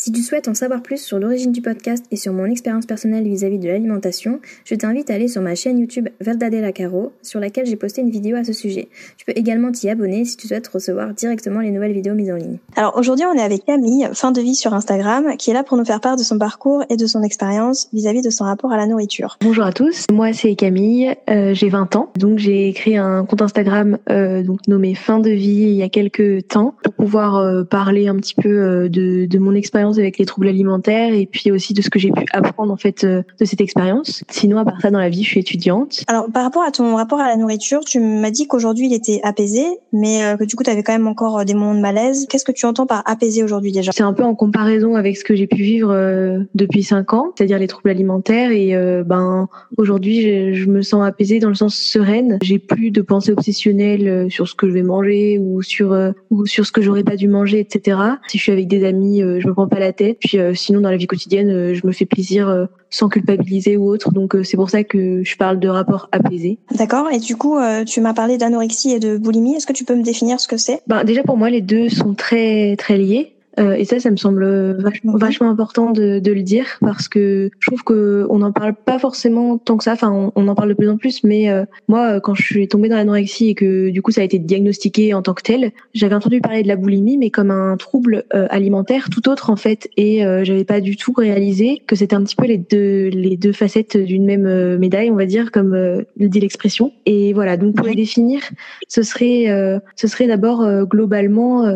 Si tu souhaites en savoir plus sur l'origine du podcast et sur mon expérience personnelle vis-à-vis de l'alimentation, je t'invite à aller sur ma chaîne YouTube Verdadella Caro, sur laquelle j'ai posté une vidéo à ce sujet. Tu peux également t'y abonner si tu souhaites recevoir directement les nouvelles vidéos mises en ligne. Alors aujourd'hui, on est avec Camille, fin de vie sur Instagram, qui est là pour nous faire part de son parcours et de son expérience vis-à-vis de son rapport à la nourriture. Bonjour à tous, moi c'est Camille, euh, j'ai 20 ans, donc j'ai créé un compte Instagram euh, donc nommé Fin de vie il y a quelques temps pour pouvoir euh, parler un petit peu euh, de, de mon expérience avec les troubles alimentaires et puis aussi de ce que j'ai pu apprendre en fait euh, de cette expérience. Sinon, à part ça, dans la vie, je suis étudiante. Alors, par rapport à ton rapport à la nourriture, tu m'as dit qu'aujourd'hui il était apaisé, mais euh, que du coup tu avais quand même encore euh, des moments de malaise. Qu'est-ce que tu entends par apaisé aujourd'hui déjà? C'est un peu en comparaison avec ce que j'ai pu vivre depuis cinq ans, c'est-à-dire les troubles alimentaires. Et ben aujourd'hui, je, je, me sens apaisée dans le sens sereine. J'ai plus de pensées obsessionnelles sur ce que je vais manger ou sur ou sur ce que j'aurais pas dû manger, etc. Si je suis avec des amis, je me prends pas la tête. Puis euh, sinon, dans la vie quotidienne, euh, je me fais plaisir euh, sans culpabiliser ou autre. Donc c'est pour ça que je parle de rapport apaisé. D'accord. Et du coup, tu m'as parlé d'anorexie et de boulimie. Est-ce que tu peux me définir ce que c'est? Ben, Déjà, pour moi, les deux sont très, très liés. Euh, et ça, ça me semble vachement, vachement important de, de, le dire parce que je trouve que on n'en parle pas forcément tant que ça. Enfin, on, on en parle de plus en plus, mais euh, moi, quand je suis tombée dans l'anorexie et que du coup ça a été diagnostiqué en tant que tel, j'avais entendu parler de la boulimie, mais comme un trouble euh, alimentaire tout autre en fait, et j'avais pas du tout réalisé que c'était un petit peu les deux les deux facettes d'une même médaille, on va dire, comme le dit l'expression. Et voilà, donc pour les définir, ce serait ce serait d'abord globalement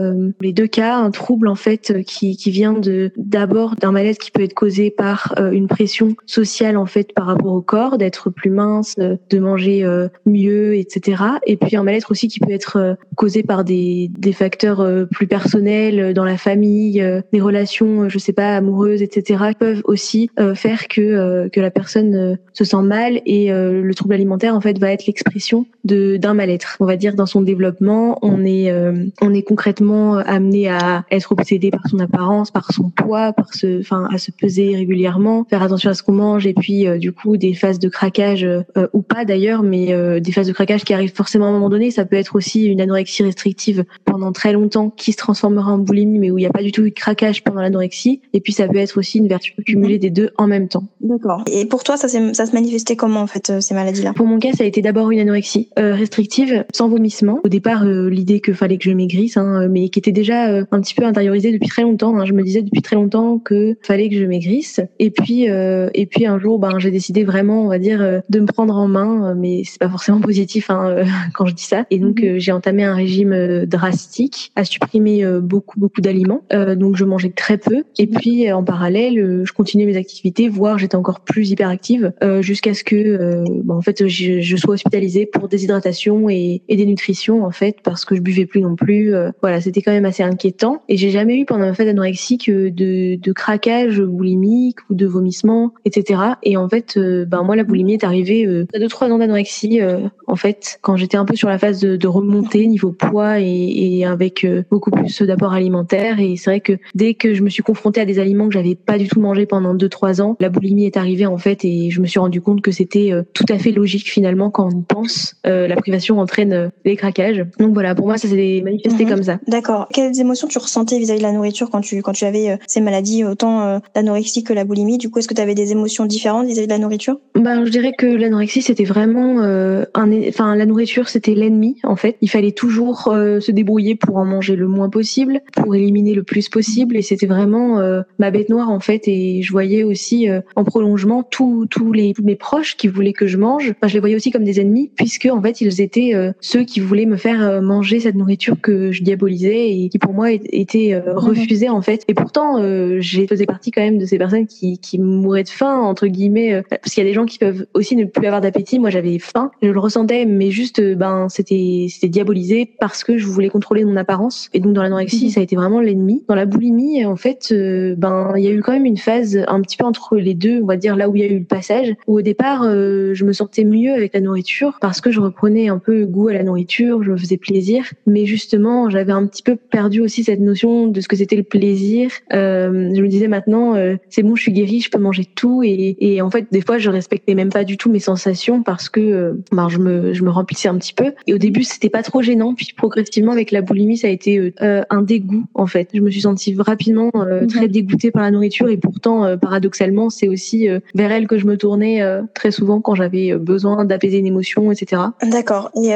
les deux cas, un trouble en fait euh, qui, vient d'abord d'un malaise qui peut être causé par euh, une pression sociale en fait par rapport au corps, d'être plus mince, euh, de manger mieux, etc. Et puis un mal-être aussi qui peut être causé par des, des facteurs plus personnels dans la famille, des relations, je sais pas, amoureuses, etc. peuvent aussi faire que que la personne se sent mal et le trouble alimentaire en fait va être l'expression de d'un mal-être. On va dire dans son développement, on est on est concrètement amené à être obsédé par son apparence, par son poids, par ce, enfin, à se peser régulièrement, faire attention à ce qu'on mange, et puis euh, du coup des phases de craquage euh, ou pas d'ailleurs, mais euh, des phases de craquage qui arrivent forcément à un moment donné. Ça peut être aussi une anorexie restrictive pendant très longtemps qui se transformera en boulimie, mais où il n'y a pas du tout eu de craquage pendant l'anorexie. Et puis ça peut être aussi une vertu cumulée des deux en même temps. D'accord. Et pour toi, ça, ça se manifestait comment en fait ces maladies-là? Pour mon cas, ça a été d'abord une anorexie restrictive, sans vomissement. Au départ, l'idée que fallait que je maigrisse, hein, mais qui était déjà un petit peu intériorisée depuis très longtemps. Hein. Je me disais depuis très longtemps que fallait que je maigrisse. Et puis euh, et puis un jour, ben j'ai décidé vraiment, on va dire, euh, de me prendre en main. Mais c'est pas forcément positif hein, euh, quand je dis ça. Et donc mhm. j'ai entamé un régime drastique, à supprimer beaucoup beaucoup d'aliments. donc je mangeais très peu. Et puis en parallèle, je continuais mes activités, voire j'étais encore plus hyperactive jusqu'à ce que, ben, en fait, je, je, sois hospitalisée pour déshydratation et, et dénutrition en fait parce que je buvais plus non plus. voilà, c'était quand même assez inquiétant. Et j'ai jamais eu pendant ma phase anorexique de, de craquage boulimique ou de vomissement, etc. Et en fait, euh, ben moi la boulimie est arrivée euh, à deux trois ans d'anorexie euh, en fait quand j'étais un peu sur la phase de, de remontée niveau poids et, et avec beaucoup plus d'apport alimentaire. Et c'est vrai que dès que je me suis confrontée à des aliments que j'avais pas du tout mangé pendant deux trois ans, la boulimie est arrivée en fait et je me suis rendu compte que c'était tout à fait logique finalement quand on pense la privation entraîne les craquages. Donc voilà, pour moi ça s'est manifesté mhm. comme ça. D'accord. Quelles émotions tu ressentais vis-à-vis la nourriture quand tu quand tu avais euh, ces maladies autant euh, l'anorexie que la boulimie Du coup, est-ce que tu avais des émotions différentes vis-à-vis de la nourriture? Ben, je dirais que l'anorexie c'était vraiment euh, un enfin la nourriture c'était l'ennemi en fait. Il fallait toujours se débrouiller pour en manger le moins possible, pour éliminer le plus possible et c'était vraiment ma bête noire en fait et je voyais aussi en prolongement tous tous les mes proches qui voulaient que je mange. Je les voyais aussi comme des ennemis puisque en fait ils étaient ceux qui voulaient me faire manger cette nourriture que je diabolisais et qui pour moi était refusé en fait. Et pourtant, euh, j'ai faisais partie quand même de ces personnes qui, mouraient de faim entre guillemets, euh, parce qu'il y a des gens qui peuvent aussi ne plus avoir d'appétit. Moi, j'avais faim, je le ressentais mais juste ben c'était c'était diabolisé parce que je voulais contrôler mon apparence. Et donc dans l'anorexie, mhm. ça a été vraiment l'ennemi. Dans la boulimie, en fait, ben il y a eu quand même une phase un petit peu entre les deux, on va dire là où il y a eu le passage, où au départ je me sentais mieux avec la nourriture parce que je reprenais un peu goût à la nourriture, je me faisais plaisir, mais justement j'avais un petit peu perdu aussi cette notion de ce que c'était le plaisir. Euh, je me disais maintenant, euh, c'est bon, je suis guérie, je peux manger tout. Et, et, en fait, des fois, je respectais même pas du tout mes sensations parce que euh, ben, je, me, je me remplissais un petit peu. Et au début, c'était pas trop gênant. Puis progressivement, avec la boulimie, ça a été euh, un dégoût, en fait. Je me suis sentie rapidement mhm. très dégoûtée par la nourriture. Et pourtant, paradoxalement, c'est aussi vers elle que je me tournais très souvent quand j'avais besoin d'apaiser une émotion, etc. D'accord. Et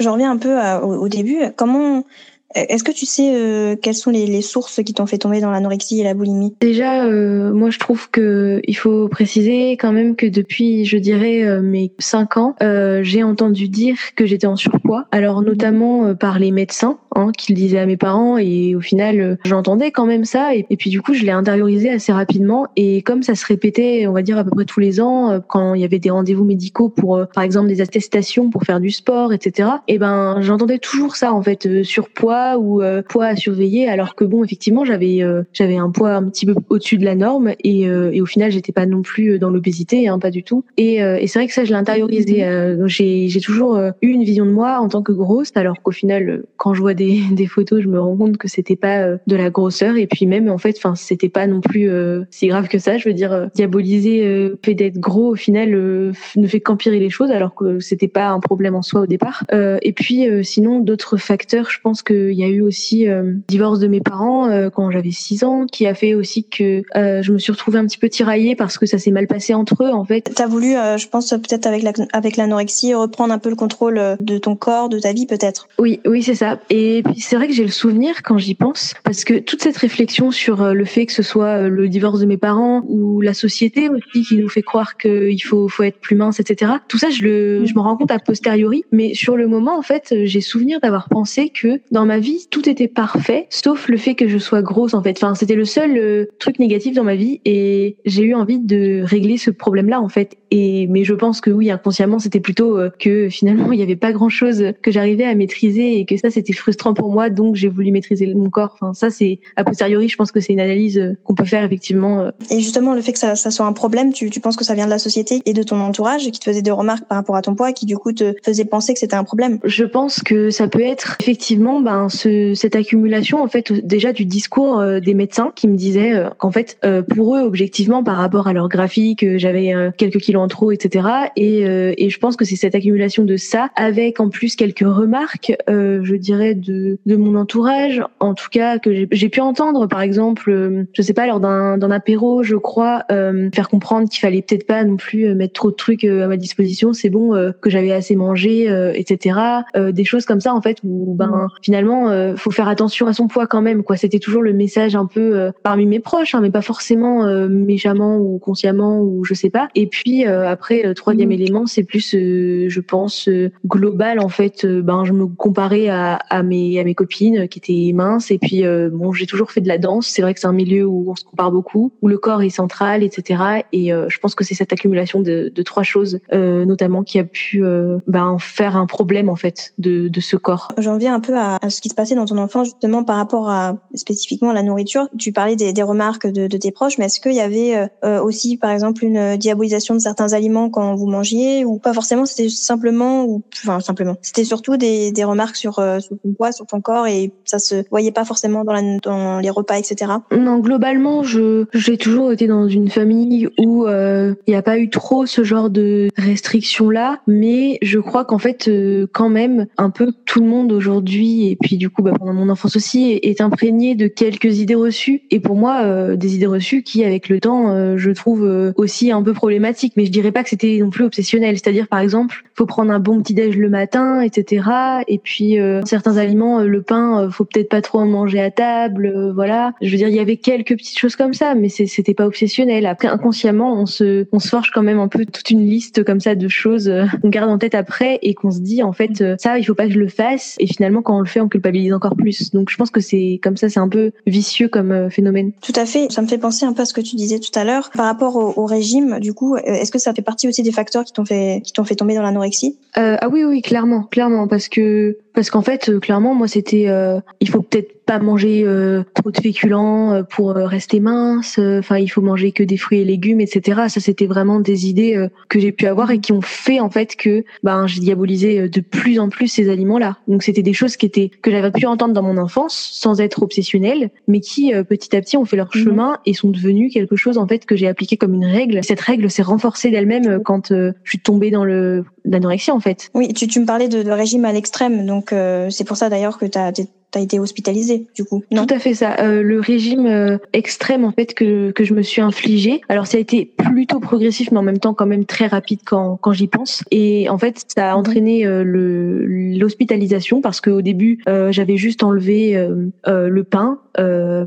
j'en reviens un peu au, au début. Comment euh, est-ce que tu sais euh, quelles sont les, les sources qui t'ont fait tomber dans l'anorexie et la boulimie? Déjà, euh, moi je trouve que il faut préciser quand même que depuis, je dirais, euh, mes 5 ans, j'ai entendu dire que j'étais en surpoids. Alors notamment par les médecins hein, qui le disaient à mes parents et au final, j'entendais quand même ça et, puis du coup, je l'ai intériorisé assez rapidement et comme ça se répétait, on va dire à peu près tous les ans, quand il y avait des rendez-vous médicaux pour, par exemple, des attestations pour faire du sport, etc. Et eh ben, j'entendais toujours ça en fait, surpoids ou euh, poids à surveiller alors que bon effectivement j'avais euh, j'avais un poids un petit peu au-dessus de la norme et, euh, au final j'étais pas non plus dans l'obésité hein, pas du tout et, et c'est vrai que ça je l'ai intériorisé j'ai toujours eu une vision de moi en tant que grosse alors qu'au final quand je vois des, des photos je me rends compte que c'était pas de la grosseur et puis même en fait enfin c'était pas non plus si grave que ça je veux dire diaboliser le fait d'être gros au final ne fait qu'empirer les choses alors que c'était pas un problème en soi au départ et puis sinon d'autres facteurs je pense que il y a eu aussi euh, divorce de mes parents euh, quand j'avais 6 ans, qui a fait aussi que euh, je me suis retrouvée un petit peu tiraillée parce que ça s'est mal passé entre eux en fait. T'as voulu, je pense peut-être avec la, avec l'anorexie, reprendre un peu le contrôle de ton corps, de ta vie peut-être. Oui, oui c'est ça. Et puis c'est vrai que j'ai le souvenir quand j'y pense parce que toute cette réflexion sur le fait que ce soit le divorce de mes parents ou la société aussi qui nous fait croire qu'il faut faut être plus mince, etc. Tout ça je le je me rends compte a posteriori, mais sur le moment en fait j'ai souvenir d'avoir pensé que dans ma vie tout était parfait, sauf le fait que je sois grosse en fait. Enfin, c'était le seul euh, truc négatif dans ma vie et j'ai eu envie de régler ce problème-là en fait. Et mais je pense que oui, inconsciemment, c'était plutôt euh, que finalement il n'y avait pas grand-chose que j'arrivais à maîtriser et que ça c'était frustrant pour moi, donc j'ai voulu maîtriser mon corps. Enfin, ça c'est a posteriori, je pense que c'est une analyse euh, qu'on peut faire effectivement. Et justement, le fait que ça, ça soit un problème, tu, tu penses que ça vient de la société et de ton entourage qui te faisait des remarques par rapport à ton poids, qui du coup te faisait penser que c'était un problème? Je pense que ça peut être effectivement ben ce, cette accumulation en fait déjà du discours euh, des médecins qui me disaient euh, qu'en fait euh, pour eux objectivement par rapport à leur graphique j'avais quelques kilos en trop etc et, et je pense que c'est cette accumulation de ça avec en plus quelques remarques je dirais de, de mon entourage en tout cas que j'ai pu entendre par exemple je sais pas lors d'un apéro je crois faire comprendre qu'il fallait peut-être pas non plus mettre trop de trucs à ma disposition c'est bon que j'avais assez mangé etc des choses comme ça en fait où ben finalement euh, faut faire attention à son poids quand même. Quoi, c'était toujours le message un peu euh, parmi mes proches, hein, mais pas forcément euh, méchamment ou consciemment ou je sais pas. Et puis après, le troisième mmh. élément, c'est plus, je pense, global en fait. ben, je me comparais à, à mes à mes copines qui étaient minces. Et puis bon, j'ai toujours fait de la danse. C'est vrai que c'est un milieu où on se compare beaucoup, où le corps est central, etc. Et je pense que c'est cette accumulation de, trois choses, notamment, qui a pu ben, faire un problème en fait de, de ce corps. J'en viens un peu à, ce qui se passait dans ton enfant justement par rapport à spécifiquement à la nourriture Tu parlais des, des remarques de, de, tes proches, mais est-ce qu'il y avait euh, euh, aussi par exemple une diabolisation de certains aliments quand vous mangiez? Ou pas forcément C'était simplement ou enfin simplement. C'était surtout des, des remarques sur, euh, sur ton poids, sur ton corps et ça se voyait pas forcément dans, les repas, etc. Non, globalement, je j'ai toujours été dans une famille où il n'y a pas eu trop ce genre de restrictions là, mais je crois qu'en fait quand même un peu tout le monde aujourd'hui et puis du coup bah, pendant mon enfance aussi, est imprégné de quelques idées reçues. Et pour moi, euh, des idées reçues qui, avec le temps, euh, je trouve euh, aussi un peu problématiques. Mais je dirais pas que c'était non plus obsessionnel. C'est-à-dire, par exemple, faut prendre un bon petit déj le matin, etc. Et puis certains aliments aliments, le pain, faut peut-être pas trop en manger à table, voilà. Je veux dire, il y avait quelques petites choses comme ça, mais c'était pas obsessionnel. Après, inconsciemment, on se, on se forge quand même un peu toute une liste comme ça de choses qu'on garde en tête après et qu'on se dit en fait ça, il faut pas que je le fasse. Et finalement, quand on le fait, on culpabilise encore plus. Donc, je pense que c'est comme ça, c'est un peu vicieux comme phénomène. Tout à fait. Ça me fait penser un peu à ce que tu disais tout à l'heure par rapport au, au régime. Du coup, est-ce que ça fait partie aussi des facteurs qui t'ont fait, qui t'ont fait tomber dans l'anorexie? Euh, Ah oui, oui, clairement, clairement, parce que parce qu'en fait, euh, clairement, moi, c'était, euh, il faut peut-être pas manger euh, trop de féculents euh, pour rester mince. Enfin, il faut manger que des fruits et légumes, etc. Ça, c'était vraiment des idées que j'ai pu avoir et qui ont fait en fait que, ben, j'ai diabolisé de plus en plus ces aliments-là. Donc, c'était des choses qui étaient que j'avais pu entendre dans mon enfance sans être obsessionnelle, mais qui petit à petit ont fait leur mhm. chemin et sont devenus quelque chose en fait que j'ai appliqué comme une règle. Cette règle s'est renforcée d'elle-même quand je suis tombée dans le l'anorexie en fait. Oui, tu, tu me parlais de, de régime à l'extrême, donc euh, c'est pour ça d'ailleurs que tu as t'as été hospitalisé du coup non Tout à fait ça. Euh, le régime euh, extrême en fait que que je me suis infligé. Alors ça a été plutôt progressif, mais en même temps quand même très rapide quand quand j'y pense. Et en fait ça a mhm. entraîné euh, le l'hospitalisation parce qu'au début euh, j'avais juste enlevé euh, le pain,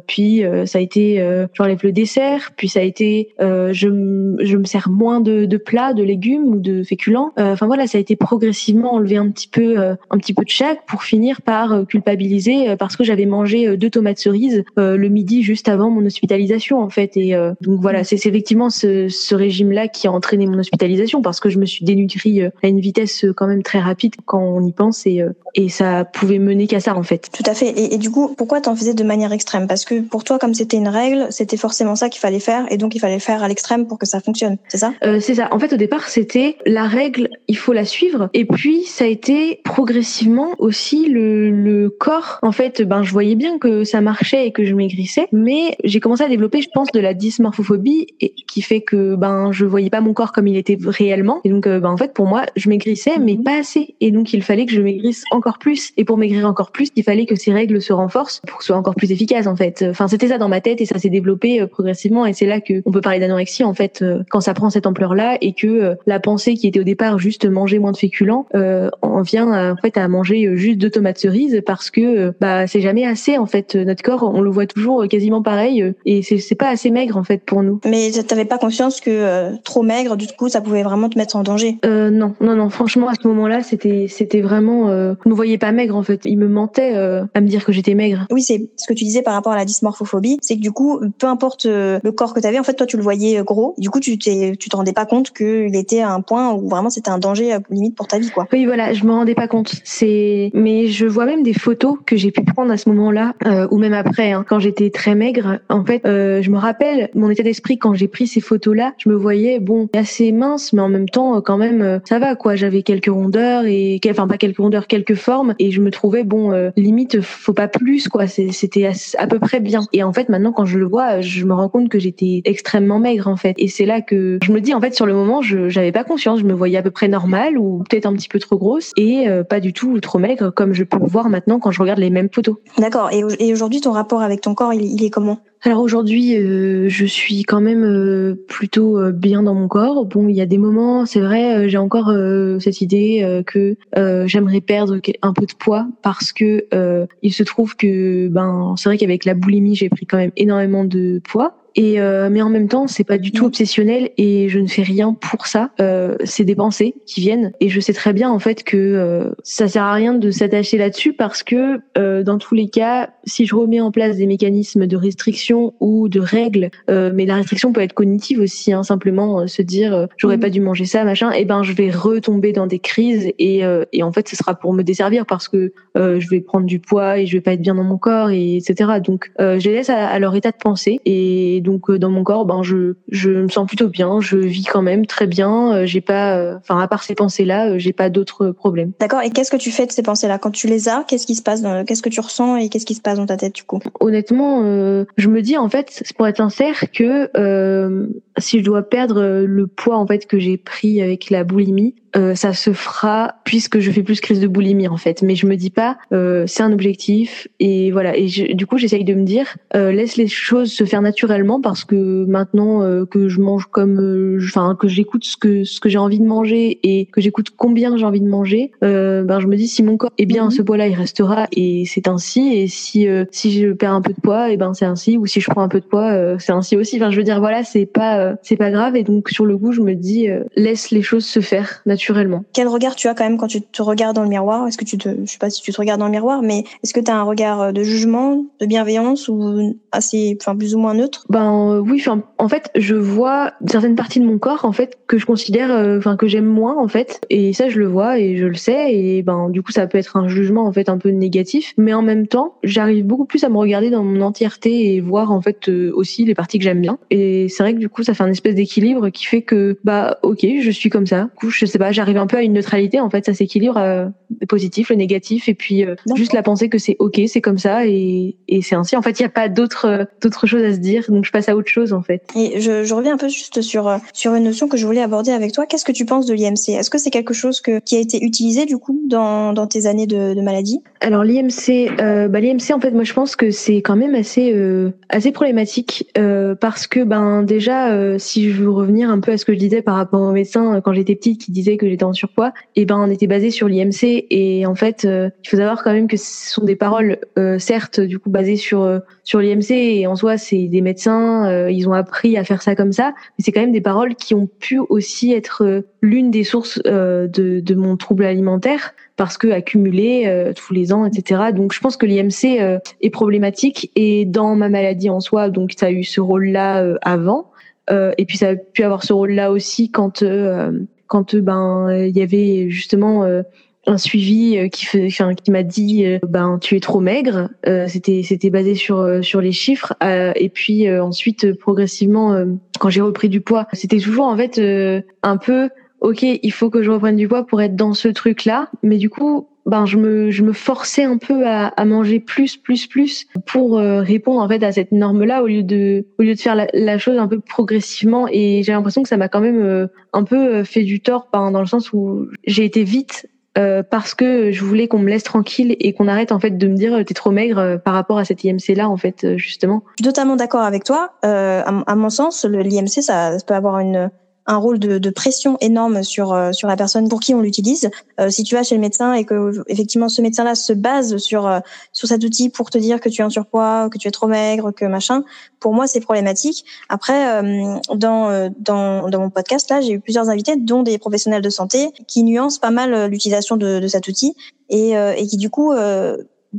puis ça a été j'enlève le dessert, puis ça a été je je me sers moins de de plats, de légumes ou de féculents. Enfin voilà, ça a été progressivement enlevé un petit peu un petit peu de chaque pour finir par culpabiliser euh, parce que j'avais mangé euh, deux tomates cerises euh, le midi juste avant mon hospitalisation en fait. Et donc voilà, c'est effectivement ce, ce régime-là qui a entraîné mon hospitalisation parce que je me suis dénutrie à une vitesse quand même très rapide quand on y pense et, et ça pouvait mener qu'à ça en fait. Tout à fait. Et, et du coup, pourquoi t'en faisais de manière extrême? Parce que pour toi, comme c'était une règle, c'était forcément ça qu'il fallait faire et donc il fallait le faire à l'extrême pour que ça fonctionne. C'est ça? Euh, C'est ça. En fait, au départ, c'était la règle, il faut la suivre. Et puis, ça a été progressivement aussi le, le corps en fait, ben, je voyais bien que ça marchait et que je maigrissais, mais j'ai commencé à développer, je pense, de la dysmorphophobie, et, qui fait que ben, je voyais pas mon corps comme il était réellement. Et donc, euh, ben, en fait, pour moi, je maigrissais, mais mhm. pas assez. Et donc, il fallait que je maigrisse encore plus. Et pour maigrir encore plus, il fallait que ces règles se renforcent pour que ce soit encore plus efficace, en fait. Enfin, c'était ça dans ma tête et ça s'est développé euh, progressivement. Et c'est là que on peut parler d'anorexie, en fait, euh, quand ça prend cette ampleur-là et que la pensée qui était au départ juste manger moins de féculents en vient en fait à manger juste deux tomates cerises parce que bah c'est jamais assez en fait. Notre corps, on le voit toujours quasiment pareil euh, et c'est c'est pas assez maigre en fait pour nous. Mais t'avais pas conscience que euh, trop maigre, du coup, ça pouvait vraiment te mettre en danger? Euh, Non, non, non. Franchement, à ce moment-là, c'était c'était vraiment, euh, je me voyais pas maigre en fait. Il me mentait à me dire que j'étais maigre. Oui, c'est ce que tu disais par rapport à la dysmorphophobie, c'est que du coup, peu importe le corps que t'avais, en fait, toi, tu le voyais gros. Du coup, tu t'es tu te rendais pas compte qu'il était à un point où vraiment c'était un danger limite pour ta vie, quoi. Oui, voilà, je me rendais pas compte. C'est, mais je vois même des photos que j'ai pu prendre à ce moment-là, euh, ou même après, hein, quand j'étais très maigre. En fait, euh, je me rappelle mon état d'esprit quand j'ai pris ces photos-là. Je me voyais bon assez mince, mais en même temps euh, quand même euh, ça va quoi. J'avais quelques rondeurs et enfin pas quelques rondeurs, quelques formes, et je me trouvais bon euh, limite faut pas plus quoi. C'était à, peu près bien. Et en fait maintenant quand je le vois, je me rends compte que j'étais extrêmement maigre en fait. Et c'est là que je me dis en fait sur le moment je j'avais pas conscience. Je me voyais à peu près normale ou peut-être un petit peu trop grosse et pas du tout trop maigre comme je peux le voir maintenant quand je regarde les mêmes photos. D'accord. Et, et aujourd'hui, ton rapport avec ton corps, il, il est comment? Alors aujourd'hui, euh, je suis quand même euh, plutôt euh, bien dans mon corps. Bon, il y a des moments, c'est vrai, j'ai encore cette idée que j'aimerais perdre un peu de poids parce que il se trouve que ben c'est vrai qu'avec la boulimie, j'ai pris quand même énormément de poids. Et euh, mais en même temps, c'est pas du tout obsessionnel et je ne fais rien pour ça. Euh, c'est des pensées qui viennent et je sais très bien en fait que euh, ça sert à rien de s'attacher là-dessus parce que euh, dans tous les cas, si je remets en place des mécanismes de restriction ou de règles, euh, mais la restriction peut être cognitive aussi, hein, simplement se dire j'aurais mmh. pas dû manger ça, machin, et ben je vais retomber dans des crises et et en fait ce sera pour me desservir parce que je vais prendre du poids et je vais pas être bien dans mon corps et etc. Donc je les laisse à, à leur état de pensée et et donc euh, dans mon corps, ben je je me sens plutôt bien, je vis quand même très bien. Euh, j'ai pas, euh, enfin à part ces pensées-là, j'ai pas d'autres problèmes. D'accord. Et qu'est-ce que tu fais de ces pensées-là? Quand tu les as Qu'est-ce qui se passe Qu'est-ce que tu ressens et qu'est-ce qui se passe dans ta tête du coup? Honnêtement, je me dis en fait, pour être sincère, que si je dois perdre le poids en fait que j'ai pris avec la boulimie, euh, ça se fera puisque je fais plus crise de boulimie en fait. Mais je me dis pas euh, c'est un objectif et voilà. Et du coup j'essaye de me dire euh, laisse les choses se faire naturellement parce que maintenant euh, que je mange comme, enfin que j'écoute ce que ce que j'ai envie de manger et que j'écoute combien j'ai envie de manger, ben je me dis si mon corps est bien à ce poids-là il restera et c'est ainsi. Et si si je perds un peu de poids et ben c'est ainsi. Ou si je prends un peu de poids c'est ainsi aussi. Enfin je veux dire voilà c'est pas c'est pas grave et donc sur le goût je me dis laisse les choses se faire naturellement. Quel regard tu as quand même quand tu te regardes dans le miroir? Est-ce que tu te, je sais pas si tu te regardes dans le miroir, mais est-ce que tu as un regard de jugement, de bienveillance ou assez, enfin plus ou moins neutre? Ben euh, oui, en fait, je vois certaines parties de mon corps en fait que je considère, euh, enfin que j'aime moins en fait, et ça je le vois et je le sais, et ben du coup ça peut être un jugement en fait un peu négatif, mais en même temps j'arrive beaucoup plus à me regarder dans mon entièreté et voir en fait euh, aussi les parties que j'aime bien, et c'est vrai que du coup ça fait un espèce d'équilibre qui fait que bah ok je suis comme ça, du coup je sais pas, j'arrive un peu à une neutralité en fait, ça s'équilibre, euh, le positif, le négatif, et puis juste la pensée que c'est ok, c'est comme ça et, et c'est ainsi. En fait il n'y a pas d'autre d'autres choses à se dire, donc je passe à autre chose en fait. Et je, je, reviens un peu juste sur euh, sur une notion que je voulais aborder avec toi. Qu'est-ce que tu penses de l'IMC Est-ce que c'est quelque chose que, qui a été utilisé du coup dans, dans tes années de, de maladie? Alors l'IMC, euh, bah, l'IMC en fait, moi je pense que c'est quand même assez euh, assez problématique euh, parce que ben déjà, euh, si je veux revenir un peu à ce que je disais par rapport au médecin quand j'étais petite qui disait que j'étais en surpoids, et ben on était basé sur l'IMC et en fait il faut savoir quand même que ce sont des paroles certes du coup basées sur sur l'IMC et en soi c'est des médecins, ils ont appris à faire ça comme ça, mais c'est quand même des paroles qui ont pu aussi être euh, l'une des sources euh, de, mon trouble alimentaire. Parce que accumulé euh, tous les ans, etc. Donc je pense que l'IMC est problématique. Et dans ma maladie en soi, donc ça a eu ce rôle-là avant, et puis ça a pu avoir ce rôle-là aussi quand quand ben il y avait justement un suivi euh, qui qui m'a dit euh, ben tu es trop maigre. Euh, c'était c'était basé sur sur les chiffres. et puis ensuite progressivement quand j'ai repris du poids, c'était toujours en fait un peu ok il faut que je reprenne du poids pour être dans ce truc là. Mais du coup ben je me je me forçais un peu à, à manger plus plus plus pour répondre en fait à cette norme là au lieu de au lieu de faire la, la chose un peu progressivement et j'ai l'impression que ça m'a quand même un peu fait du tort ben, dans le sens où j'ai été vite euh, parce que je voulais qu'on me laisse tranquille et qu'on arrête en fait de me dire t'es trop maigre euh, par rapport à cette IMC là en fait euh, justement. Je suis totalement d'accord avec toi. Euh, à, à, mon sens, l'IMC ça peut avoir une un rôle de, de, pression énorme sur euh, sur la personne pour qui on l'utilise. Euh, si tu vas chez le médecin et que effectivement ce médecin-là se base sur euh, sur cet outil pour te dire que tu es en surpoids, que tu es trop maigre, que machin, pour moi c'est problématique. Après, dans dans dans mon podcast là, j'ai eu plusieurs invités, dont des professionnels de santé, qui nuancent pas mal l'utilisation de, de cet outil et et qui du coup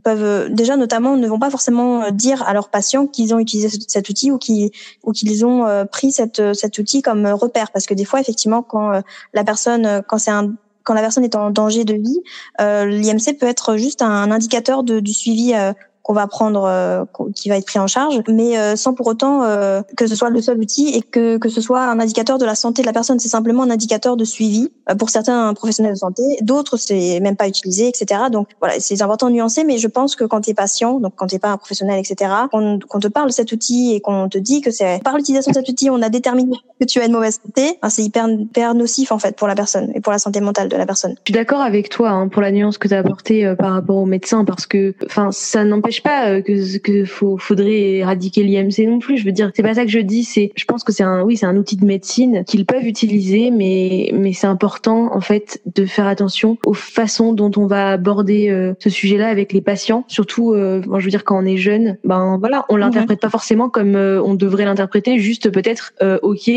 peuvent euh, déjà notamment ne vont pas forcément euh, dire à leurs patients qu'ils ont utilisé cet outil ou qu'ils ou qu'ils ont euh, pris cette, cet outil comme repère. Parce que des fois effectivement quand la personne quand c'est un quand la personne est en danger de vie, euh, l'IMC peut être juste un indicateur de, du suivi qu'on va prendre, euh, qui va être pris en charge, mais euh, sans pour autant euh, que ce soit le seul outil et que, que ce soit un indicateur de la santé de la personne. C'est simplement un indicateur de suivi pour certains professionnels de santé. D'autres, c'est même pas utilisé, etc. Donc voilà, c'est important de nuancer, mais je pense que quand tu es patient, donc quand tu pas un professionnel, etc., qu'on te parle de cet outil et qu'on te dit que c'est par l'utilisation de cet outil, on a déterminé que tu as une mauvaise santé, c'est hyper, hyper nocif en fait pour la personne et pour la santé mentale de la personne. Je suis d'accord avec toi hein, pour la nuance que tu as apportée par rapport au médecin parce que enfin ça n'empêche pas euh, que que faut, faudrait éradiquer l'IMC non plus. Je veux dire, c'est pas ça que je dis. C'est, je pense que c'est un, oui, c'est un outil de médecine qu'ils peuvent utiliser, mais mais c'est important en fait de faire attention aux façons dont on va aborder euh, ce sujet-là avec les patients. Surtout, euh, moi, je veux dire quand on est jeune, ben voilà, on l'interprète pas forcément comme on devrait l'interpréter. Juste peut-être, ok,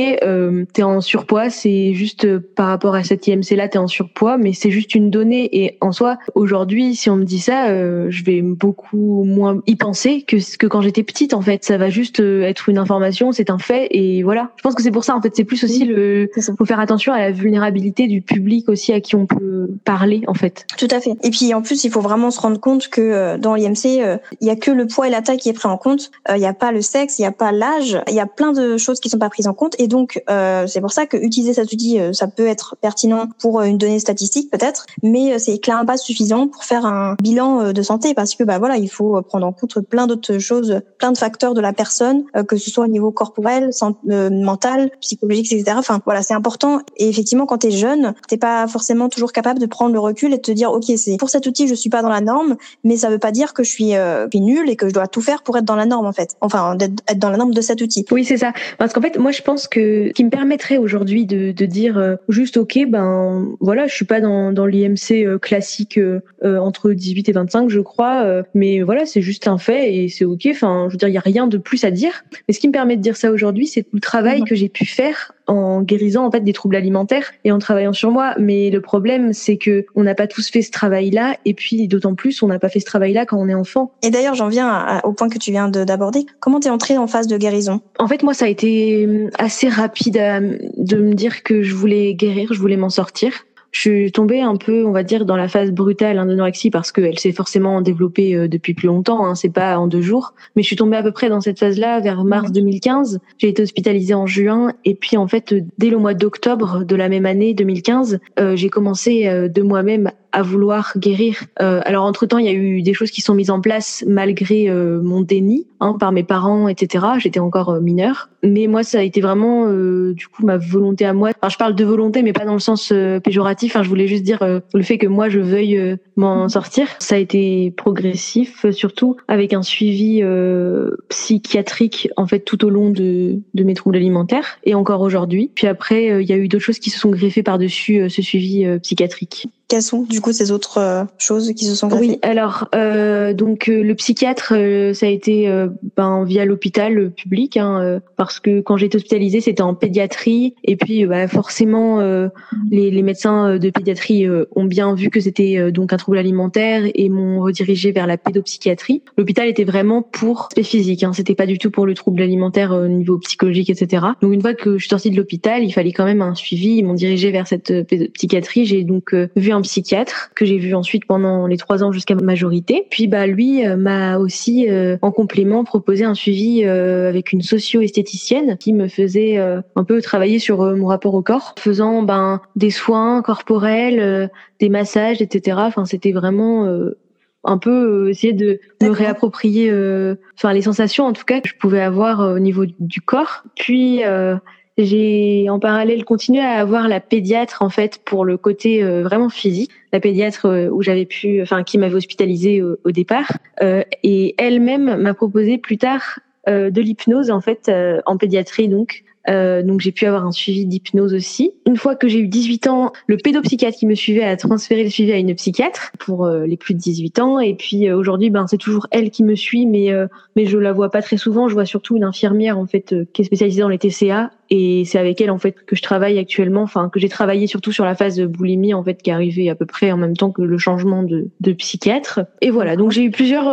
t'es en surpoids, c'est juste par rapport à cette IMC-là, t'es en surpoids, mais c'est juste une donnée. Et en soi, aujourd'hui, si on me dit ça, je vais beaucoup moins y penser que que quand j'étais petite en fait. Ça va juste euh, être une information c'est un fait et voilà. Je pense que c'est pour ça en fait. C'est plus aussi le faut faire attention à la vulnérabilité du public aussi à qui on peut parler en fait. Tout à fait. Et puis en plus il faut vraiment se rendre compte que euh, dans l'IMC euh, il y a que le poids et la taille qui est pris en compte. Il n'y a pas le sexe il n'y a pas l'âge il y a plein de choses qui sont pas prises en compte. Et donc c'est pour ça que utiliser cet outil ça peut être pertinent pour une donnée statistique peut-être. Mais c'est clairement pas suffisant pour faire un bilan de santé parce que bah voilà il faut faut prendre en compte plein d'autres choses, plein de facteurs de la personne, que ce soit au niveau corporel, mental, psychologique, etc. Enfin voilà, c'est important. Et effectivement, quand tu es jeune, t'es pas forcément toujours capable de prendre le recul et de te dire, ok, c'est pour cet outil, je suis pas dans la norme, mais ça veut pas dire que je suis, euh, nulle et que je dois tout faire pour être dans la norme en fait. Enfin, être dans la norme de cet outil. Oui, c'est ça. Parce qu'en fait, moi, je pense que ce qui me permettrait aujourd'hui de, de dire euh, juste, ok, ben voilà, je suis pas dans, dans l'IMC euh, classique euh, entre 18 et 25, je crois, mais voilà, c'est juste un fait et c'est ok. Enfin, je veux dire, il y a rien de plus à dire. Mais ce qui me permet de dire ça aujourd'hui, c'est tout le travail mhm. que j'ai pu faire en guérissant en fait des troubles alimentaires et en travaillant sur moi. Mais le problème, c'est que on n'a pas tous fait ce travail-là, et puis d'autant plus, on n'a pas fait ce travail-là quand on est enfant. Et d'ailleurs, j'en viens au point que tu viens d'aborder. Comment t'es entrée en phase de guérison? En fait, moi, ça a été hum, assez rapide de me dire que je voulais guérir, je voulais m'en sortir je suis tombée un peu, on va dire, dans la phase brutale hein, d'anorexie parce qu'elle s'est forcément développée euh, depuis plus longtemps. Hein, c'est pas en deux jours, mais je suis tombée à peu près dans cette phase-là vers mars 2015. J'ai été hospitalisée en juin et puis en fait, dès le mois d'octobre de la même année 2015, euh, j'ai commencé euh, de moi-même à vouloir guérir. Euh, alors entre temps, il y a eu des choses qui sont mises en place malgré euh, mon déni hein, par mes parents, etc. J'étais encore euh, mineure, mais moi ça a été vraiment euh, du coup ma volonté à moi. Enfin, je parle de volonté, mais pas dans le sens péjoratif. Enfin, je voulais juste dire le fait que moi je veuille m'en sortir. Ça a été progressif, surtout avec un suivi psychiatrique en fait tout au long de, de mes troubles alimentaires et encore aujourd'hui. Puis après, il y a eu d'autres choses qui se sont greffées par dessus ce suivi psychiatrique. Quelles sont du coup ces autres euh, choses qui se sont greffées? Oui, alors euh, donc euh, le psychiatre, euh, ça a été ben, via l'hôpital public, hein, parce que quand j'étais hospitalisée, c'était en pédiatrie, et puis bah, forcément les, les, médecins de pédiatrie ont bien vu que c'était donc un trouble alimentaire et m'ont redirigé vers la pédopsychiatrie. L'hôpital était vraiment pour l'aspect physique, hein, c'était pas du tout pour le trouble alimentaire au niveau psychologique, etc. Donc une fois que je suis sortie de l'hôpital, il fallait quand même un suivi. Ils m'ont dirigé vers cette psychiatrie. J'ai donc vu un psychiatre que j'ai vu ensuite pendant les trois ans jusqu'à majorité. Puis bah lui euh, m'a aussi euh, en complément proposé un suivi euh, avec une socio-esthéticienne qui me faisait un peu travailler sur mon rapport au corps, faisant ben des soins corporels, des massages, etc. Enfin c'était vraiment un peu essayer de me réapproprier enfin les sensations en tout cas que je pouvais avoir au niveau du corps puis j'ai en parallèle continué à avoir la pédiatre en fait pour le côté euh, vraiment physique, la pédiatre euh, où j'avais pu, enfin qui m'avait hospitalisée au, départ, euh, et elle-même m'a proposé plus tard de l'hypnose en fait en pédiatrie donc euh, donc j'ai pu avoir un suivi d'hypnose aussi. Une fois que j'ai eu 18 ans, le pédopsychiatre qui me suivait a transféré le suivi à une psychiatre pour euh, les plus de 18 ans. Et puis euh, aujourd'hui, ben c'est toujours elle qui me suit, mais mais je la vois pas très souvent. Je vois surtout une infirmière en fait qui est spécialisée dans les TCA et c'est avec elle en fait que je travaille actuellement. Enfin que j'ai travaillé surtout sur la phase boulimie en fait qui est arrivée à peu près en même temps que le changement de, de psychiatre. Et voilà, donc j'ai eu plusieurs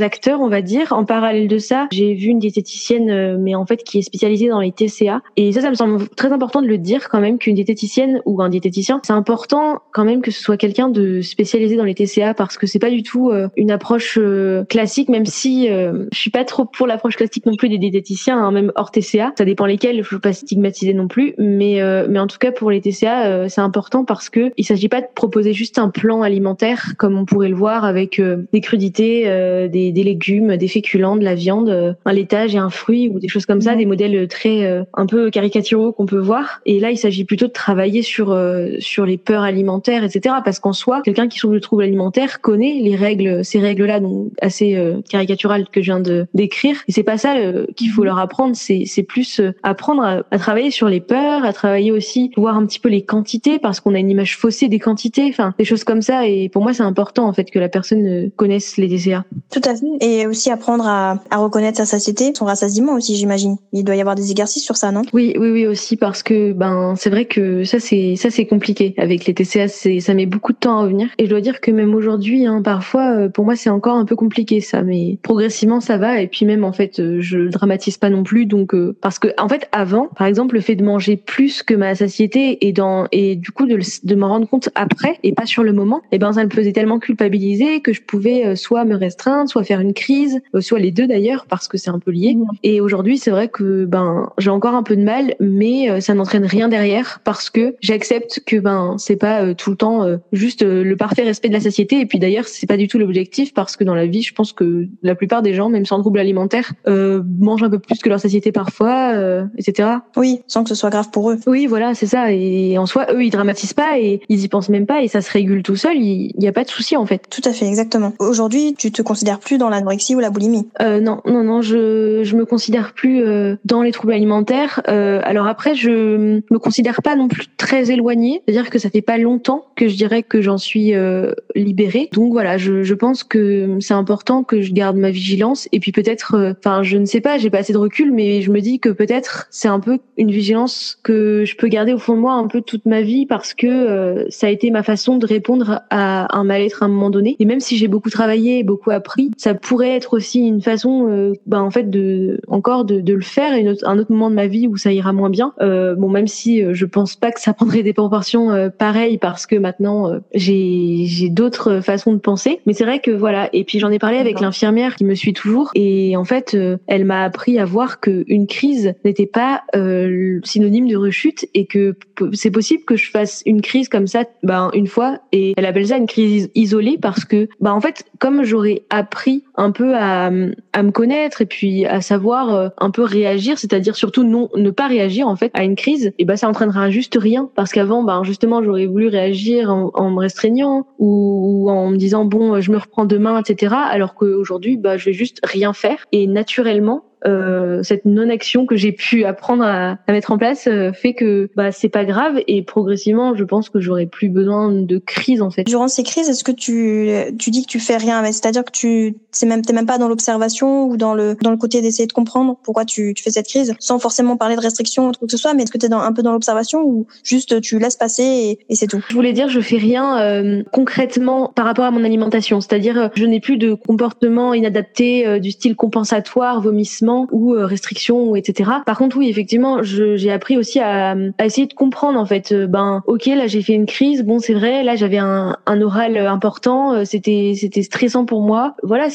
acteurs, on va dire. En parallèle de ça, j'ai vu une diététicienne, mais en fait qui est spécialisée dans les TCA et ça, ça me semble très important de le dire quand même qu'une diététicienne ou un diététicien, c'est important quand même que ce soit quelqu'un de spécialisé dans les TCA parce que c'est pas du tout euh, une approche euh, classique, même si euh, je suis pas trop pour l'approche classique non plus des diététiciens, hein, même hors TCA. Ça dépend lesquels, stigmatiser non plus, mais mais en tout cas pour les TCA, c'est important parce que il s'agit pas de proposer juste un plan alimentaire comme on pourrait le voir avec des crudités, des, des légumes, des féculents, de la viande, un laitage et un fruit ou des choses comme ça, des modèles très un peu caricaturaux qu'on peut voir. Et là, il s'agit plutôt de travailler sur euh, sur les peurs alimentaires, etc. Parce qu'en soi, quelqu'un qui souffre de troubles alimentaires connaît les règles, ces règles-là, donc assez euh, caricaturales que je viens de décrire. Et c'est pas ça euh, qu'il faut leur apprendre. C'est c'est plus apprendre à, à, travailler sur les peurs, à travailler aussi voir un petit peu les quantités, parce qu'on a une image faussée des quantités, enfin des choses comme ça. Et pour moi, c'est important en fait que la personne connaisse les DCA. Tout à fait. Et aussi apprendre à, à reconnaître sa satiété, son rassasiement aussi, j'imagine. Il doit y avoir des exercices sur ça oui, oui, oui aussi parce que ben c'est vrai que ça c'est ça c'est compliqué avec les TCA, c'est ça met beaucoup de temps à revenir et je dois dire que même aujourd'hui, hein, parfois euh, pour moi c'est encore un peu compliqué ça, mais progressivement ça va et puis même en fait euh, je dramatise pas non plus donc euh, parce que en fait avant Par exemple, le fait de manger plus que ma satiété et dans et du coup de, de m'en rendre compte après et pas sur le moment, et eh ben ça me faisait tellement culpabiliser que je pouvais euh, soit me restreindre, soit faire une crise, euh, soit les deux d'ailleurs parce que c'est un peu lié. Mmh. Et aujourd'hui, c'est vrai que ben j'ai encore un peu de mal, mais euh, ça n'entraîne rien derrière parce que j'accepte que ben c'est pas tout le temps juste le parfait respect de la satiété. Et puis d'ailleurs, c'est pas du tout l'objectif parce que dans la vie, je pense que la plupart des gens, même sans trouble alimentaire, mangent un peu plus que leur satiété parfois, etc. Oui, sans que ce soit grave pour eux. Oui, voilà, c'est ça. Et en soi, eux, ils dramatisent pas et ils y pensent même pas et ça se régule tout seul. Il n'y a pas de souci en fait. Tout à fait, exactement. Aujourd'hui, tu te considères plus dans l'anorexie ou la boulimie? Euh, Non, non, non, je je me considère plus euh, dans les troubles alimentaires. Euh, alors après, je me considère pas non plus très éloignée. C'est-à-dire que ça fait pas longtemps que je dirais que j'en suis euh, libérée. Donc voilà, je, je pense que c'est important que je garde ma vigilance et puis peut-être, euh, enfin, je ne sais pas, j'ai pas assez de recul, mais je me dis que peut-être c'est un peu une vigilance que je peux garder au fond de moi un peu toute ma vie parce que euh, ça a été ma façon de répondre à un mal-être à un moment donné. Et même si j'ai beaucoup travaillé, beaucoup appris, ça pourrait être aussi une façon, euh, ben en fait, de encore de, de le faire et un autre moment de ma vie où ça ira moins bien. Euh, bon, même si je pense pas que ça prendrait des proportions pareilles parce que maintenant j'ai j'ai d'autres façons de penser. Mais c'est vrai que voilà. Et puis j'en ai parlé avec l'infirmière qui me suit toujours et en fait, elle m'a appris à voir que une crise n'était pas synonyme de rechute et que c'est possible que je fasse une crise comme ça ben une fois et elle appelle ça une crise isolée parce que ben en fait comme j'aurais appris un peu à, à me connaître et puis à savoir euh, un peu réagir c'est-à-dire surtout non ne pas réagir en fait à une crise et ben ça entraînera juste rien parce qu'avant ben justement j'aurais voulu réagir en, en me restreignant ou, ou, en me disant bon je me reprends demain etc alors qu'aujourd'hui ben je vais juste rien faire et naturellement euh, cette non-action que j'ai pu apprendre à, à mettre en place euh, fait que bah c'est pas grave et progressivement je pense que j'aurai plus besoin de crise en fait. Durant ces crises, est-ce que tu tu dis que tu fais rien, c'est-à-dire que tu même t'es même pas dans l'observation ou dans le dans le côté d'essayer de comprendre pourquoi tu, tu fais cette crise sans forcément parler de restrictions ou quoi que ce soit, mais est-ce que tu es dans, un peu dans l'observation ou juste tu laisses passer et, c'est tout? Je voulais dire je fais rien euh, concrètement par rapport à mon alimentation, c'est-à-dire je n'ai plus de comportement inadapté du style compensatoire, vomissement ou euh, restrictions, etc. Par contre, oui, effectivement, j'ai appris aussi à, à, essayer de comprendre en fait. Euh, ben, ok, là j'ai fait une crise. Bon, c'est vrai, là j'avais un, un, oral important. Euh, c'était c'était stressant pour moi. Voilà,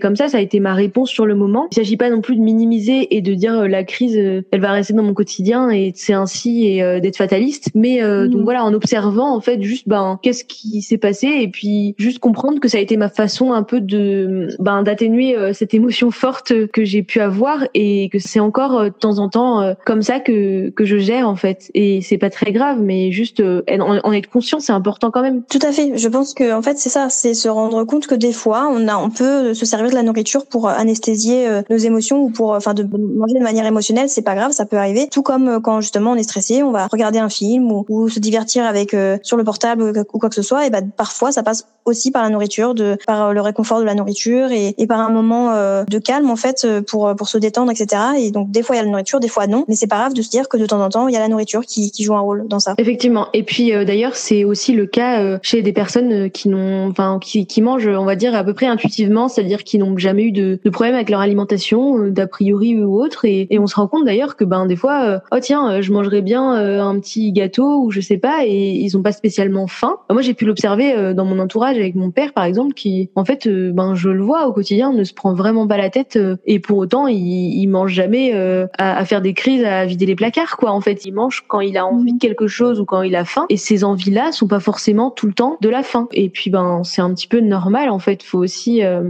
comme ça. Ça a été ma réponse sur le moment. Il s'agit pas non plus de minimiser et de dire la crise, elle va rester dans mon quotidien et c'est ainsi et d'être fataliste. Mais mmh. donc voilà, en observant en fait juste ben qu'est-ce qui s'est passé et puis juste comprendre que ça a été ma façon un peu de ben d'atténuer cette émotion forte que j'ai pu avoir et que c'est encore euh, de temps en temps euh, comme ça que que je gère en fait et c'est pas très grave mais juste euh, en, être conscient c'est important quand même. Tout à fait. Je pense que en fait c'est ça, c'est se rendre compte que des fois on a on peut se servir de la nourriture pour anesthésier nos émotions ou pour enfin de manger de manière émotionnelle, c'est pas grave, ça peut arriver. Tout comme quand justement on est stressé, on va regarder un film ou, se divertir avec sur le portable ou quoi que ce soit et ben parfois ça passe aussi par la nourriture, de par le réconfort de la nourriture et, et par un moment de calme en fait pour pour se détendre, etc. Et donc des fois il y a la nourriture, des fois non. Mais c'est pas grave de se dire que de temps en temps il y a la nourriture qui, joue un rôle dans ça. Effectivement. Et puis euh, d'ailleurs c'est aussi le cas euh, chez des personnes euh, qui n'ont, enfin qui, qui mangent, on va dire à peu près intuitivement, qui n'ont jamais eu de, de problème avec leur alimentation, d'a priori ou autre. Et, et, on se rend compte d'ailleurs que ben des fois, oh tiens, je mangerais bien un petit gâteau ou je sais pas, et ils ont pas spécialement faim. Moi j'ai pu l'observer dans mon entourage avec mon père par exemple, qui en fait, ben je le vois au quotidien, ne se prend vraiment pas la tête et pour autant il il, mange jamais euh, à, faire des crises, à vider les placards, quoi. En fait, il mange quand il a envie de quelque chose ou quand il a faim. Et ces envies-là sont pas forcément tout le temps de la faim. Et puis, ben, c'est un petit peu normal, en fait. Faut aussi euh,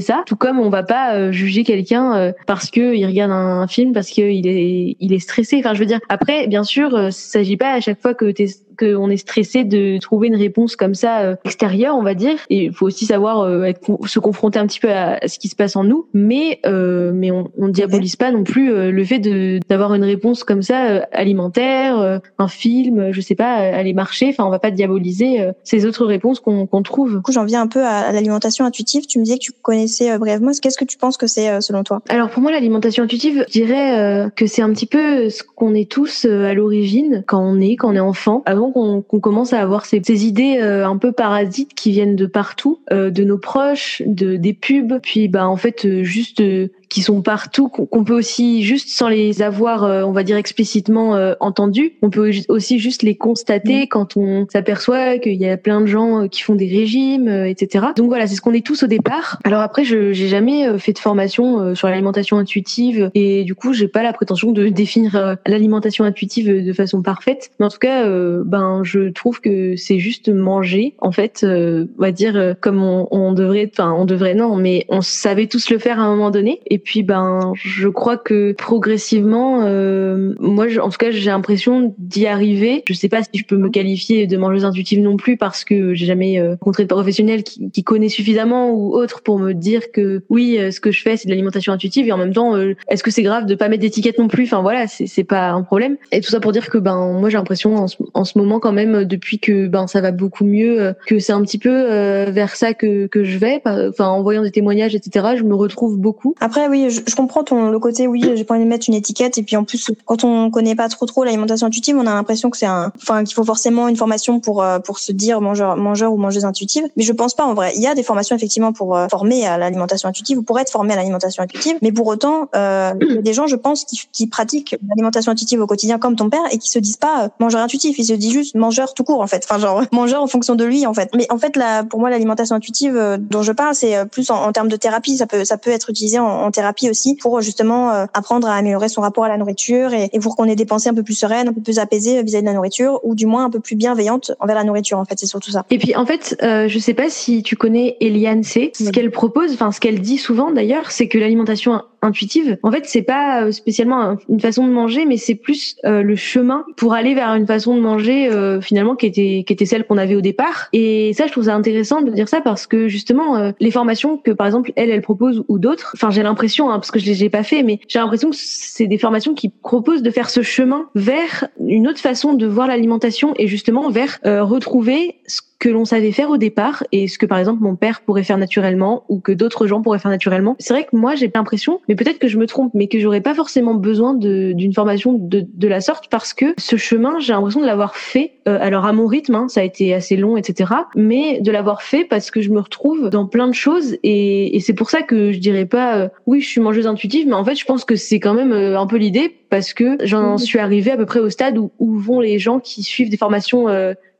ça. Tout comme on va pas euh, juger quelqu'un parce que il regarde un, film, parce qu'il est, il est stressé. Enfin, je veux dire. Après, bien sûr, il s'agit pas à chaque fois que t'es qu'on est stressé de trouver une réponse comme ça euh, extérieure, on va dire. Et il faut aussi savoir euh, être, se confronter un petit peu à, ce qui se passe en nous, mais euh, mais on, on diabolise pas non plus le fait de d'avoir une réponse comme ça alimentaire, un film, je sais pas, aller marcher. Enfin, on va pas diaboliser ces autres réponses qu'on qu'on trouve. Du coup, j'en viens un peu à, l'alimentation intuitive. Tu me disais que connaissais brièvement. Qu'est-ce que tu penses que c'est selon toi? Alors pour moi, l'alimentation intuitive, je dirais que c'est un petit peu ce qu'on est tous à l'origine quand on est, quand on est enfant. Avant qu'on commence à avoir ces, ces idées euh, un peu parasites qui viennent de partout, euh, de nos proches, de des pubs, puis bah en fait euh, juste qui sont partout, qu'on peut aussi juste sans les avoir, on va dire explicitement entendus, on peut aussi juste les constater quand on s'aperçoit qu'il y a plein de gens qui font des régimes, etc. Donc voilà, c'est ce qu'on est tous au départ. Alors après, je j'ai jamais fait de formation sur l'alimentation intuitive et du coup, j'ai pas la prétention de définir l'alimentation intuitive de façon parfaite. Mais en tout cas, ben je trouve que c'est juste manger en fait, on va dire comme on, on devrait, enfin on devrait non, mais on savait tous le faire à un moment donné. Et puis ben, je crois que progressivement, euh, moi en tout cas j'ai l'impression d'y arriver. Je sais pas si je peux me qualifier de mangeuse intuitive non plus parce que j'ai jamais euh, rencontré de professionnel qui, qui, connaît suffisamment ou autre pour me dire que oui, euh, ce que je fais c'est de l'alimentation intuitive et en même temps, est-ce que c'est grave de pas mettre d'étiquette non plus? Enfin voilà, c'est pas un problème. Et tout ça pour dire que ben moi j'ai l'impression en, en, ce moment quand même depuis que ben ça va beaucoup mieux, que c'est un petit peu vers ça que que je vais. Enfin en voyant des témoignages, etc., je me retrouve beaucoup. Après, oui, je, comprends ton le côté, oui, j'ai pas envie de mettre une étiquette. Et puis en plus, quand on connaît pas trop trop l'alimentation intuitive, on a l'impression que c'est un, enfin, qu'il faut forcément une formation pour euh, pour se dire mangeur, mangeur ou mangeuse intuitive. Mais je pense pas en vrai. Il y a des formations effectivement pour euh, former à l'alimentation intuitive ou pour être formé à l'alimentation intuitive. Mais pour autant, euh, il y a des gens, je pense, qui, qui pratiquent l'alimentation intuitive au quotidien comme ton père et qui se disent pas euh, mangeur intuitif. Ils se disent juste mangeur tout court en fait. Enfin genre mangeur en fonction de lui en fait. Mais en fait, là, pour moi, l'alimentation intuitive dont je parle, c'est plus en, termes de thérapie. Ça peut, ça peut être utilisé en, thérapie aussi pour justement euh, apprendre à améliorer son rapport à la nourriture et, pour qu'on ait des pensées un peu plus sereines, un peu plus apaisées vis-à-vis de la nourriture ou du moins un peu plus bienveillantes envers la nourriture. En fait, c'est surtout ça. Et puis en fait, euh, je sais pas si tu connais Eliane C. Ce qu'elle propose, enfin ce qu'elle dit souvent d'ailleurs, c'est que l'alimentation intuitive, en fait, c'est pas euh, spécialement une façon de manger, mais c'est plus euh, le chemin pour aller vers une façon de manger finalement qui était qui était celle qu'on avait au départ. Et ça, je trouve ça intéressant de dire ça parce que justement, les formations que par exemple elle, elle propose ou d'autres, enfin j'ai l'impression, hein, parce que je les ai pas fait, mais j'ai l'impression que c'est des formations qui proposent de faire ce chemin vers une autre façon de voir l'alimentation et justement vers euh, retrouver ce que l'on savait faire au départ et ce que par exemple mon père pourrait faire naturellement ou que d'autres gens pourraient faire naturellement. C'est vrai que moi j'ai l'impression, mais peut-être que je me trompe, mais que j'aurais pas forcément besoin d'une formation de, de, la sorte parce que ce chemin j'ai l'impression de l'avoir fait euh, alors à mon rythme, hein, ça a été assez long, etc. Mais de l'avoir fait parce que je me retrouve dans plein de choses et, et c'est pour ça que je dirais pas euh, oui je suis mangeuse intuitive, mais en fait je pense que c'est quand même euh, un peu l'idée parce que j'en suis arrivée à peu près au stade où, où vont les gens qui suivent des formations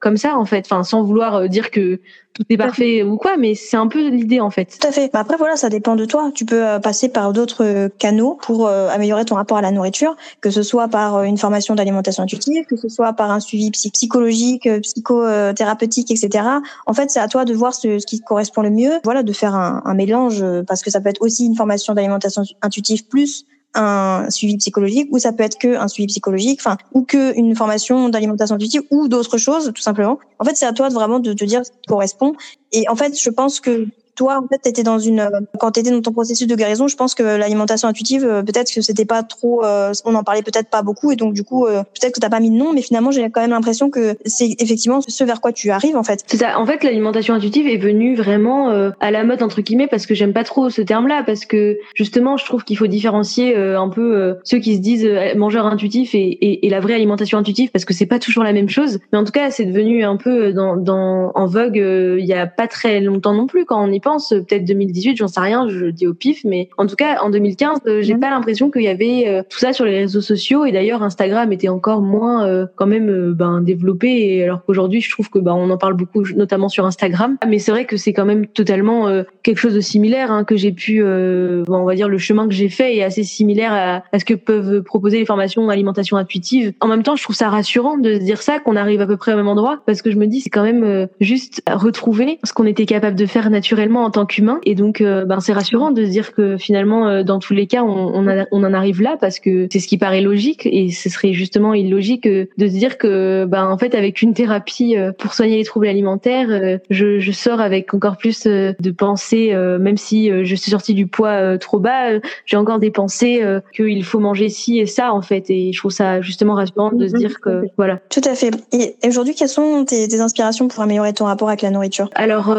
comme ça en fait, enfin sans vouloir euh, dire que tout est parfait ou quoi, mais c'est un peu l'idée en fait. Tout à fait. Bah, après voilà, ça dépend de toi. Tu peux euh, passer par d'autres euh, canaux pour améliorer ton rapport à la nourriture, que ce soit par une formation d'alimentation intuitive, que ce soit par un suivi psychologique, psychothérapeutique, etc. En fait, c'est à toi de voir ce, qui te correspond le mieux. Voilà, de faire un, un mélange parce que ça peut être aussi une formation d'alimentation intuitive plus un suivi psychologique ou ça peut être que un suivi psychologique, enfin ou que une formation d'alimentation intuitive ou d'autres choses tout simplement. En fait, c'est à toi de vraiment de te dire ce qui correspond. Et en fait, je pense que toi, en fait, étais dans une, euh, quand tu étais dans ton processus de guérison, je pense que l'alimentation intuitive, euh, peut-être que c'était pas trop, euh, on en parlait peut-être pas beaucoup, et donc du coup, peut-être que t'as pas mis de nom, mais finalement, j'ai quand même l'impression que c'est effectivement ce vers quoi tu arrives, en fait. C'est ça. En fait, l'alimentation intuitive est venue vraiment à la mode entre guillemets parce que j'aime pas trop ce terme-là, parce que justement, je trouve qu'il faut différencier un peu ceux qui se disent mangeurs intuitifs et, et, et, la vraie alimentation intuitive, parce que c'est pas toujours la même chose. Mais en tout cas, c'est devenu un peu dans, dans en vogue il y a pas très longtemps non plus quand on y peut-être 2018, j'en sais rien, je dis au pif, mais en tout cas en 2015, euh, j'ai mhm. pas l'impression qu'il y avait euh, tout ça sur les réseaux sociaux et d'ailleurs Instagram était encore moins euh, quand même ben développé alors qu'aujourd'hui je trouve que ben on en parle beaucoup notamment sur Instagram, mais c'est vrai que c'est quand même totalement quelque chose de similaire hein, que j'ai pu ben, on va dire le chemin que j'ai fait est assez similaire à, à, ce que peuvent proposer les formations alimentation intuitive. En même temps, je trouve ça rassurant de se dire ça qu'on arrive à peu près au même endroit parce que je me dis c'est quand même juste retrouver ce qu'on était capable de faire naturellement en tant qu'humain. Et donc, euh, ben, c'est rassurant de se dire que finalement, euh, dans tous les cas, on, on, on, en arrive là parce que c'est ce qui paraît logique et ce serait justement illogique euh, de se dire que, ben, en fait, avec une thérapie pour soigner les troubles alimentaires, je, je sors avec encore plus de pensées, même si je suis sortie du poids trop bas, j'ai encore des pensées qu'il faut manger ci et ça, en fait. Et je trouve ça justement rassurant de se dire que, voilà. Tout à fait. Et aujourd'hui, quelles sont tes, tes inspirations pour améliorer ton rapport avec la nourriture? Alors,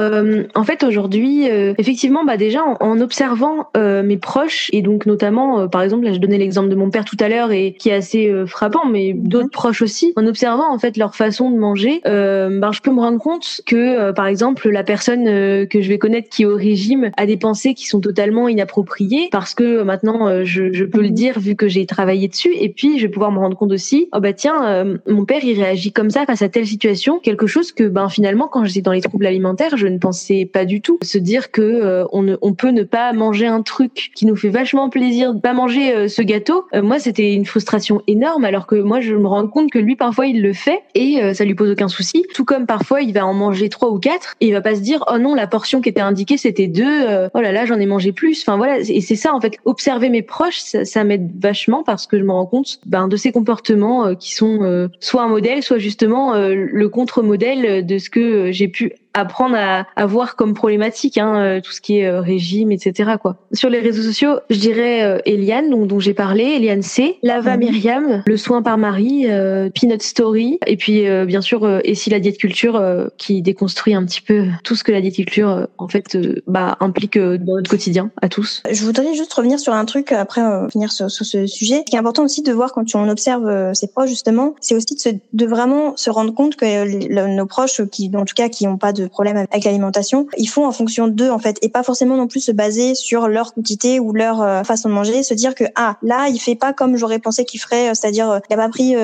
en fait, aujourd'hui, aujourd'hui, effectivement, bah déjà en, observant mes proches et donc notamment, par exemple, là je donnais l'exemple de mon père tout à l'heure et qui est assez frappant, mais d'autres mhm. proches aussi, en observant en fait leur façon de manger, ben, je peux me rendre compte que, par exemple, la personne que je vais connaître qui est au régime a des pensées qui sont totalement inappropriées parce que maintenant je, je peux le mhm. dire vu que j'ai travaillé dessus et puis je vais pouvoir me rendre compte aussi, oh bah tiens, mon père il réagit comme ça face à telle situation, quelque chose que ben finalement quand j'étais dans les troubles alimentaires, je ne pensais pas du tout. Dire que euh, on, ne, on peut ne pas manger un truc qui nous fait vachement plaisir, pas manger euh, ce gâteau, euh, moi c'était une frustration énorme alors que moi je me rends compte que lui parfois il le fait et ça lui pose aucun souci. Tout comme parfois il va en manger trois ou quatre et il va pas se dire oh non la portion qui était indiquée c'était deux, oh là là j'en ai mangé plus. Enfin voilà et c'est ça en fait observer mes proches ça, ça m'aide vachement parce que je me rends compte ben, de ces comportements qui sont soit un modèle soit justement le contre-modèle de ce que j'ai pu apprendre à, à voir comme problématique hein, euh, tout ce qui est euh, régime, etc. Quoi. Sur les réseaux sociaux, je dirais euh, Eliane, dont, dont j'ai parlé, Eliane C, Lava mhm. Myriam, Le Soin par Marie, euh, Peanut Story, et puis bien sûr et si la diète culture qui déconstruit un petit peu tout ce que la diète culture en fait bah, implique dans notre quotidien à tous. Je voudrais juste revenir sur un truc après finir sur, sur, ce sujet. Ce qui est important aussi de voir quand on observe ses proches justement, c'est aussi de, se, de vraiment se rendre compte que nos proches qui en tout cas qui n'ont pas de problèmes avec l'alimentation, ils font en fonction d'eux en fait et pas forcément non plus se baser sur leur quantité ou leur euh, façon de manger, se dire que ah là il fait pas comme j'aurais pensé qu'il ferait, euh, c'est-à-dire euh, il a pas pris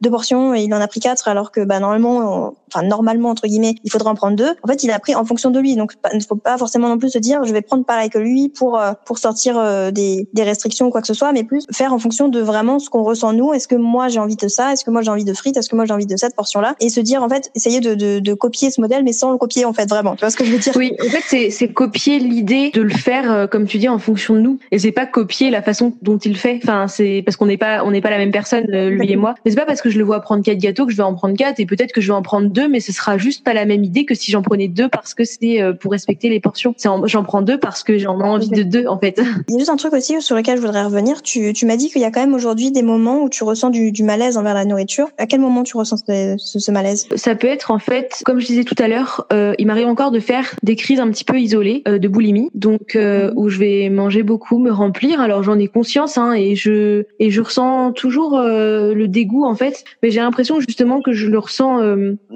deux portions et il en a pris quatre alors que bah normalement enfin normalement entre guillemets il faudrait en prendre deux. En fait il a pris en fonction de lui donc il ne faut pas forcément non plus se dire je vais prendre pareil que lui pour pour sortir des, des restrictions ou quoi que ce soit, mais plus faire en fonction de vraiment ce qu'on ressent nous. Est-ce que moi j'ai envie de ça Est-ce que moi j'ai envie de frites Est-ce que moi j'ai envie de cette portion là Et se dire en fait essayer de, de, de copier ce modèle mais sans le copier en fait vraiment. Tu vois ce que je veux dire? Oui, en fait c'est copier l'idée de le faire euh, comme tu dis en fonction de nous et c'est pas copier la façon dont il fait. Enfin c'est parce qu'on n'est pas on n'est pas la même personne euh, lui et moi. Mais c'est pas parce que je le vois prendre quatre gâteaux que je vais en prendre quatre et peut-être que je vais en prendre deux mais ce sera juste pas la même idée que si j'en prenais deux parce que c'est euh, pour respecter les portions. J'en prends deux parce que j'en ai envie de deux en fait. Il y a juste un truc aussi sur lequel je voudrais revenir. Tu, tu m'as dit qu'il y a quand même aujourd'hui des moments où tu ressens du, du, malaise envers la nourriture. À quel moment tu ressens ce, ce, malaise? Ça peut être en fait, comme je disais tout à l'heure, euh, il m'arrive encore de faire des crises un petit peu isolées euh, de boulimie, donc euh, mhm. où je vais manger beaucoup, me remplir. Alors j'en ai conscience hein, et je et je ressens toujours euh, le dégoût en fait, mais j'ai l'impression justement que je le ressens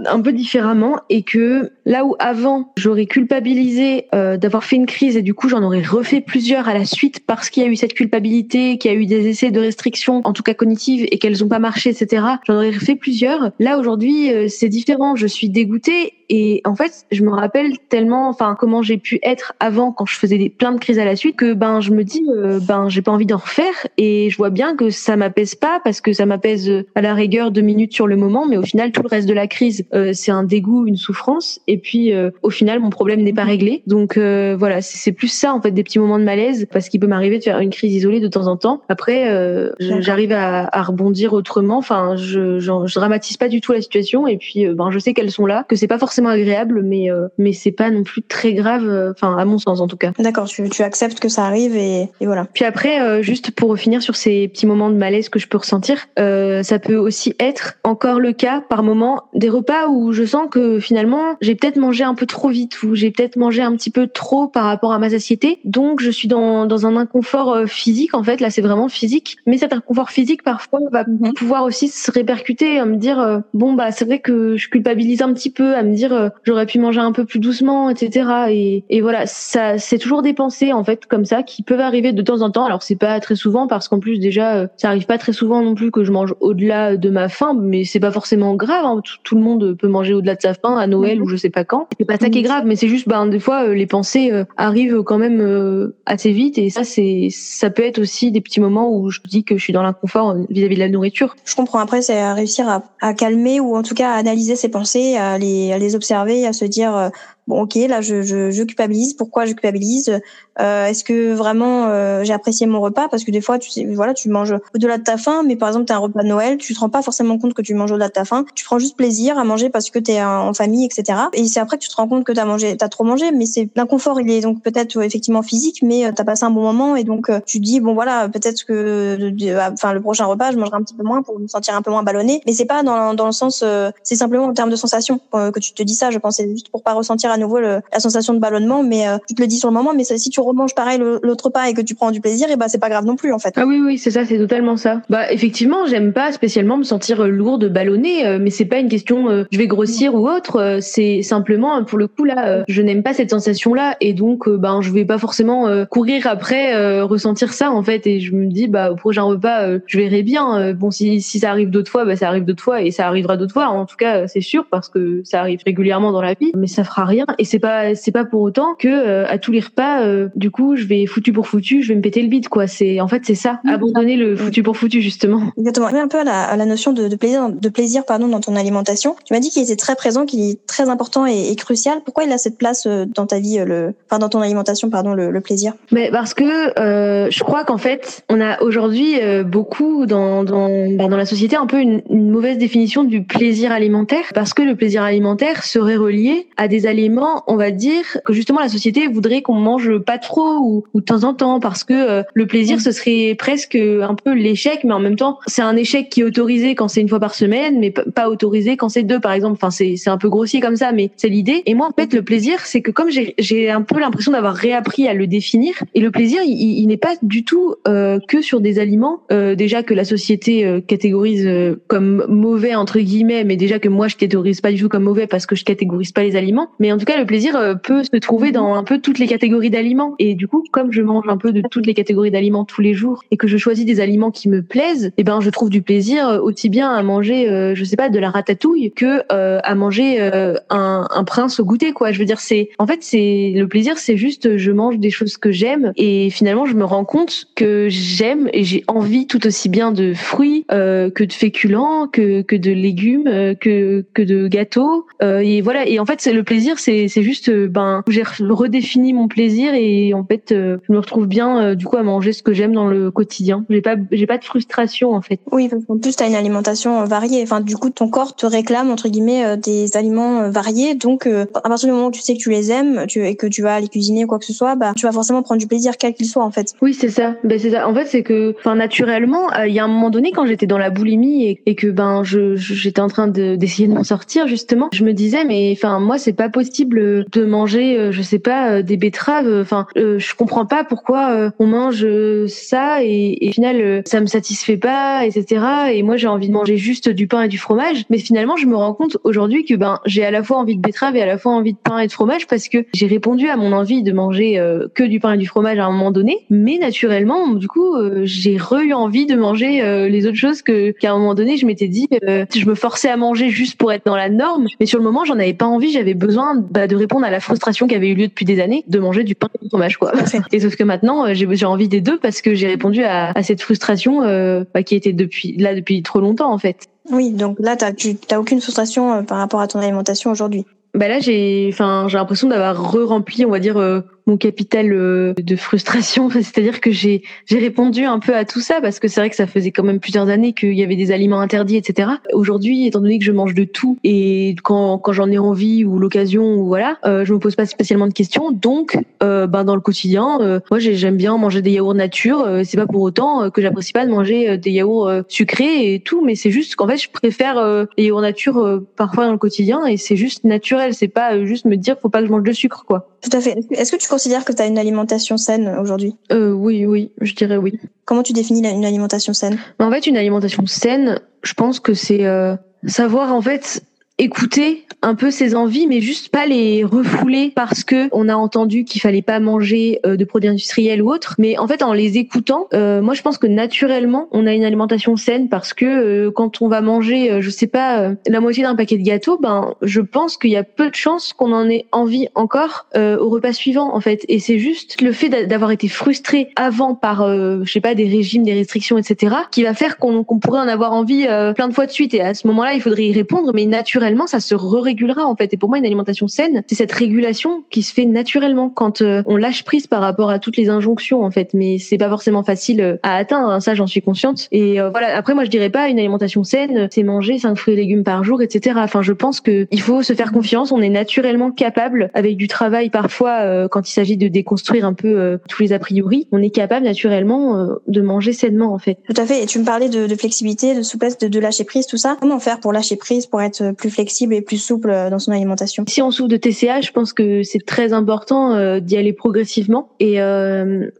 un peu différemment et que là où avant j'aurais culpabilisé d'avoir fait une crise et du coup j'en aurais refait plusieurs à la suite parce qu'il y a eu cette culpabilité, qu'il y a eu des essais de restriction, en tout cas cognitives et qu'elles ont pas marché, etc. J'en aurais refait plusieurs. Là aujourd'hui c'est différent, je suis dégoûtée et en fait je me rappelle tellement, enfin, comment j'ai pu être avant quand je faisais des, plein de crises à la suite que ben je me dis, euh, ben j'ai pas envie d'en refaire et je vois bien que ça m'apaise pas parce que ça m'apaise euh, à la rigueur deux minutes sur le moment, mais au final tout le reste de la crise euh, c'est un dégoût, une souffrance et puis au final mon problème n'est pas réglé. Donc voilà, c'est plus ça en fait des petits moments de malaise parce qu'il peut m'arriver de faire une crise isolée de temps en temps. Après, j'arrive à, à, rebondir autrement. Enfin, je, je, dramatise pas du tout la situation et puis ben je sais qu'elles sont là, que c'est pas forcément agréable, mais mais c'est pas non plus très grave, euh, enfin à mon sens en tout cas. D'accord, tu, tu acceptes que ça arrive et, et voilà. Puis après, euh, juste pour finir sur ces petits moments de malaise que je peux ressentir, euh, ça peut aussi être encore le cas par moment des repas où je sens que finalement j'ai peut-être mangé un peu trop vite ou j'ai peut-être mangé un petit peu trop par rapport à ma satiété, donc je suis dans, dans un inconfort euh, physique en fait. Là, c'est vraiment physique, mais cet inconfort physique parfois va mhm. pouvoir aussi se répercuter à me dire bon bah c'est vrai que je culpabilise un petit peu, à me dire j'aurais pu manger un peu plus doucement, etc. Et, et voilà, ça, c'est toujours des pensées en fait comme ça qui peuvent arriver de temps en temps. Alors c'est pas très souvent parce qu'en plus déjà, euh, ça arrive pas très souvent non plus que je mange au-delà de ma faim, mais c'est pas forcément grave. Hein. Tout, le monde peut manger au-delà de sa faim à Noël ou je sais pas quand. C'est pas ça qui est grave, mais c'est juste, ben des fois, euh, les pensées euh, arrivent quand même assez vite et ça, c'est, ça peut être aussi des petits moments où je dis que je suis dans l'inconfort vis-à-vis de la nourriture. Je comprends. Après, c'est à réussir à, à, calmer ou en tout cas à analyser ses pensées, à les, à les observer, à se dire bon ok là je, je, je culpabilise. Pourquoi je culpabilise? Euh, est-ce que vraiment euh, j'ai apprécié mon repas? Parce que des fois tu sais voilà tu manges au-delà de ta faim mais par exemple as un repas de Noël tu te rends pas forcément compte que tu manges au-delà de ta faim. Tu prends juste plaisir à manger parce que tu es en famille etc et c'est après que tu te rends compte que tu as mangé t'as trop mangé mais c'est l'inconfort il est donc peut-être effectivement physique mais euh, tu as passé un bon moment et donc euh, tu dis bon voilà peut-être que enfin le prochain repas je mangerai un petit peu moins pour me sentir un peu moins ballonné. Mais c'est pas dans, dans le sens c'est simplement en termes de sensation que tu te dis ça. Je pense juste pour pas ressentir à nouveau la sensation de ballonnement, mais tu te le dis sur le moment, mais si tu remanges pareil l'autre pas et que tu prends du plaisir, et eh ben c'est pas grave non plus en fait. Ah oui oui c'est ça, c'est totalement ça. Bah effectivement, j'aime pas spécialement me sentir lourde, ballonnée, mais c'est pas une question je vais grossir ou autre, c'est simplement pour le coup là, je n'aime pas cette sensation là et donc ben je vais pas forcément courir après ressentir ça en fait et je me dis bah au prochain repas je verrai bien. bon si si ça arrive d'autres fois, bah ça arrive d'autres fois et ça arrivera d'autres fois. En tout cas c'est sûr parce que ça arrive régulièrement dans la vie, mais ça fera rien et c'est pas c'est pas pour autant que euh, à tous les repas euh, du coup je vais foutu pour foutu, je vais me péter le bide quoi. C'est en fait c'est ça, abandonner le foutu pour foutu justement. Exactement. un peu à la, à la notion de, de, plaisir de plaisir pardon dans ton alimentation. Tu m'as dit qu'il était très présent, qu'il est très important et, et, crucial. Pourquoi il a cette place euh, dans ta vie le enfin dans ton alimentation pardon le, le plaisir? Mais parce que je crois qu'en fait on a aujourd'hui beaucoup dans dans, bah, dans la société un peu une, une mauvaise définition du plaisir alimentaire parce que le plaisir alimentaire serait relié à des aliments, on va dire, que justement la société voudrait qu'on mange pas trop ou, de temps en temps parce que euh, le plaisir ce serait presque un peu l'échec, mais en même temps c'est un échec qui est autorisé quand c'est une fois par semaine, mais pas autorisé quand c'est deux par exemple. Enfin c'est c'est un peu grossier comme ça, mais c'est l'idée. Et moi en fait le plaisir c'est que comme j'ai j'ai un peu l'impression d'avoir réappris à le définir et le plaisir il, il n'est pas du tout euh, que sur des aliments euh, déjà que la société euh, catégorise comme mauvais entre guillemets, mais déjà que moi je catégorise pas du tout comme mauvais parce que je catégorise pas les aliments. Mais en tout cas, le plaisir euh, peut se trouver dans un peu toutes les catégories d'aliments. Et du coup, comme je mange un peu de toutes les catégories d'aliments tous les jours et que je choisis des aliments qui me plaisent, eh ben je trouve du plaisir euh, aussi bien à manger, euh, je sais pas, de la ratatouille que à manger un, un prince au goûter. Quoi, je veux dire, c'est en fait c'est le plaisir, c'est juste je mange des choses que j'aime et finalement je me rends compte que j'aime et j'ai envie tout aussi bien de fruits que de féculents, que que de légumes, que que de gâteaux. Et voilà. Et en fait, c'est le plaisir, c'est juste, euh, ben, j'ai redéfini mon plaisir et en fait, euh, je me retrouve bien du coup à manger ce que j'aime dans le quotidien. J'ai pas j'ai pas de frustration en fait. Oui, parce qu'en plus, tu as une alimentation variée. Enfin, du coup, ton corps te réclame entre guillemets des aliments variés. Donc, à partir du moment où tu sais que tu les aimes, tu, et que tu vas les cuisiner ou quoi que ce soit, bah, tu vas forcément prendre du plaisir quel qu'il soit en fait. Oui, c'est ça. Ben c'est ça. En fait, c'est que, enfin, naturellement, il y a un moment donné quand j'étais dans la boulimie et, et que ben je j'étais en train d'essayer de m'en sortir justement, je me disais mais enfin moi c'est pas possible de manger euh, je sais pas euh, des betteraves. Enfin euh, je comprends pas pourquoi on mange ça et, et au final ça me satisfait pas etc et moi j'ai envie de manger juste du pain et du fromage. Mais finalement je me rends compte aujourd'hui que ben j'ai à la fois envie de betterave et à la fois envie de pain et de fromage parce que j'ai répondu à mon envie de manger que du pain et du fromage à un moment donné. Mais naturellement du coup j'ai re eu envie de manger les autres choses que qu'à un moment donné je m'étais dit je me forçais à manger juste pour être dans la norme. Mais sur le moment, j'en avais pas envie. J'avais besoin bah, de répondre à la frustration qui avait eu lieu depuis des années de manger du pain et du fromage, quoi. Et sauf que maintenant, euh, j'ai envie des deux parce que j'ai répondu à, à, cette frustration euh, bah, qui était depuis là depuis trop longtemps, en fait. Oui, donc là, tu t'as aucune frustration euh, par rapport à ton alimentation aujourd'hui. Bah là, j'ai, enfin, j'ai l'impression d'avoir re-rempli, on va dire, mon capital euh, de frustration. C'est-à-dire que j'ai répondu un peu à tout ça parce que c'est vrai que ça faisait quand même plusieurs années qu'il y avait des aliments interdits, etc. Aujourd'hui, étant donné que je mange de tout et quand quand j'en ai envie ou l'occasion ou voilà, euh, je me pose pas spécialement de questions. Donc, euh, ben dans le quotidien, euh, moi j'aime bien manger des yaourts nature. Euh, c'est pas pour autant que j'apprécie pas de manger des yaourts sucrés et tout, mais c'est juste qu'en fait je préfère les yaourts nature parfois dans le quotidien et c'est juste naturel. C'est pas juste me dire faut pas que je mange de sucre quoi. Tout à fait. Est-ce que tu considères que tu as une alimentation saine aujourd'hui euh, Oui, oui, je dirais oui. Comment tu définis une alimentation saine? En fait, une alimentation saine, je pense que c'est euh, savoir en fait écouter un peu ses envies, mais juste pas les refouler parce que on a entendu qu'il fallait pas manger euh, de produits industriels ou autres. Mais en fait, en les écoutant, euh, moi je pense que naturellement, on a une alimentation saine parce que euh, quand on va manger, je sais pas, la moitié d'un paquet de gâteaux, ben je pense qu'il y a peu de chances qu'on en ait envie encore au repas suivant en fait. Et c'est juste le fait d'avoir été frustré avant par, je sais pas, des régimes, des restrictions, etc., qui va faire qu'on pourrait en avoir envie plein de fois de suite. Et à ce moment-là, il faudrait y répondre, mais naturellement ça se régulera en fait. Et pour moi, une alimentation saine, c'est cette régulation qui se fait naturellement quand euh, on lâche prise par rapport à toutes les injonctions en fait. Mais c'est pas forcément facile euh, à atteindre, hein, ça j'en suis consciente. Et euh, voilà. Après, moi, je dirais pas une alimentation saine, c'est manger 5 fruits et légumes par jour, etc. Enfin, je pense que il faut se faire confiance. On est naturellement capable, avec du travail parfois, quand il s'agit de déconstruire un peu tous les a priori, on est capable naturellement de manger sainement en fait. Tout à fait. Et tu me parlais de, de flexibilité, de souplesse, de, de lâcher prise, tout ça. Comment faire pour lâcher prise, pour être plus flexible et plus souple dans son alimentation. Si on souffre de TCA, je pense que c'est très important d'y aller progressivement et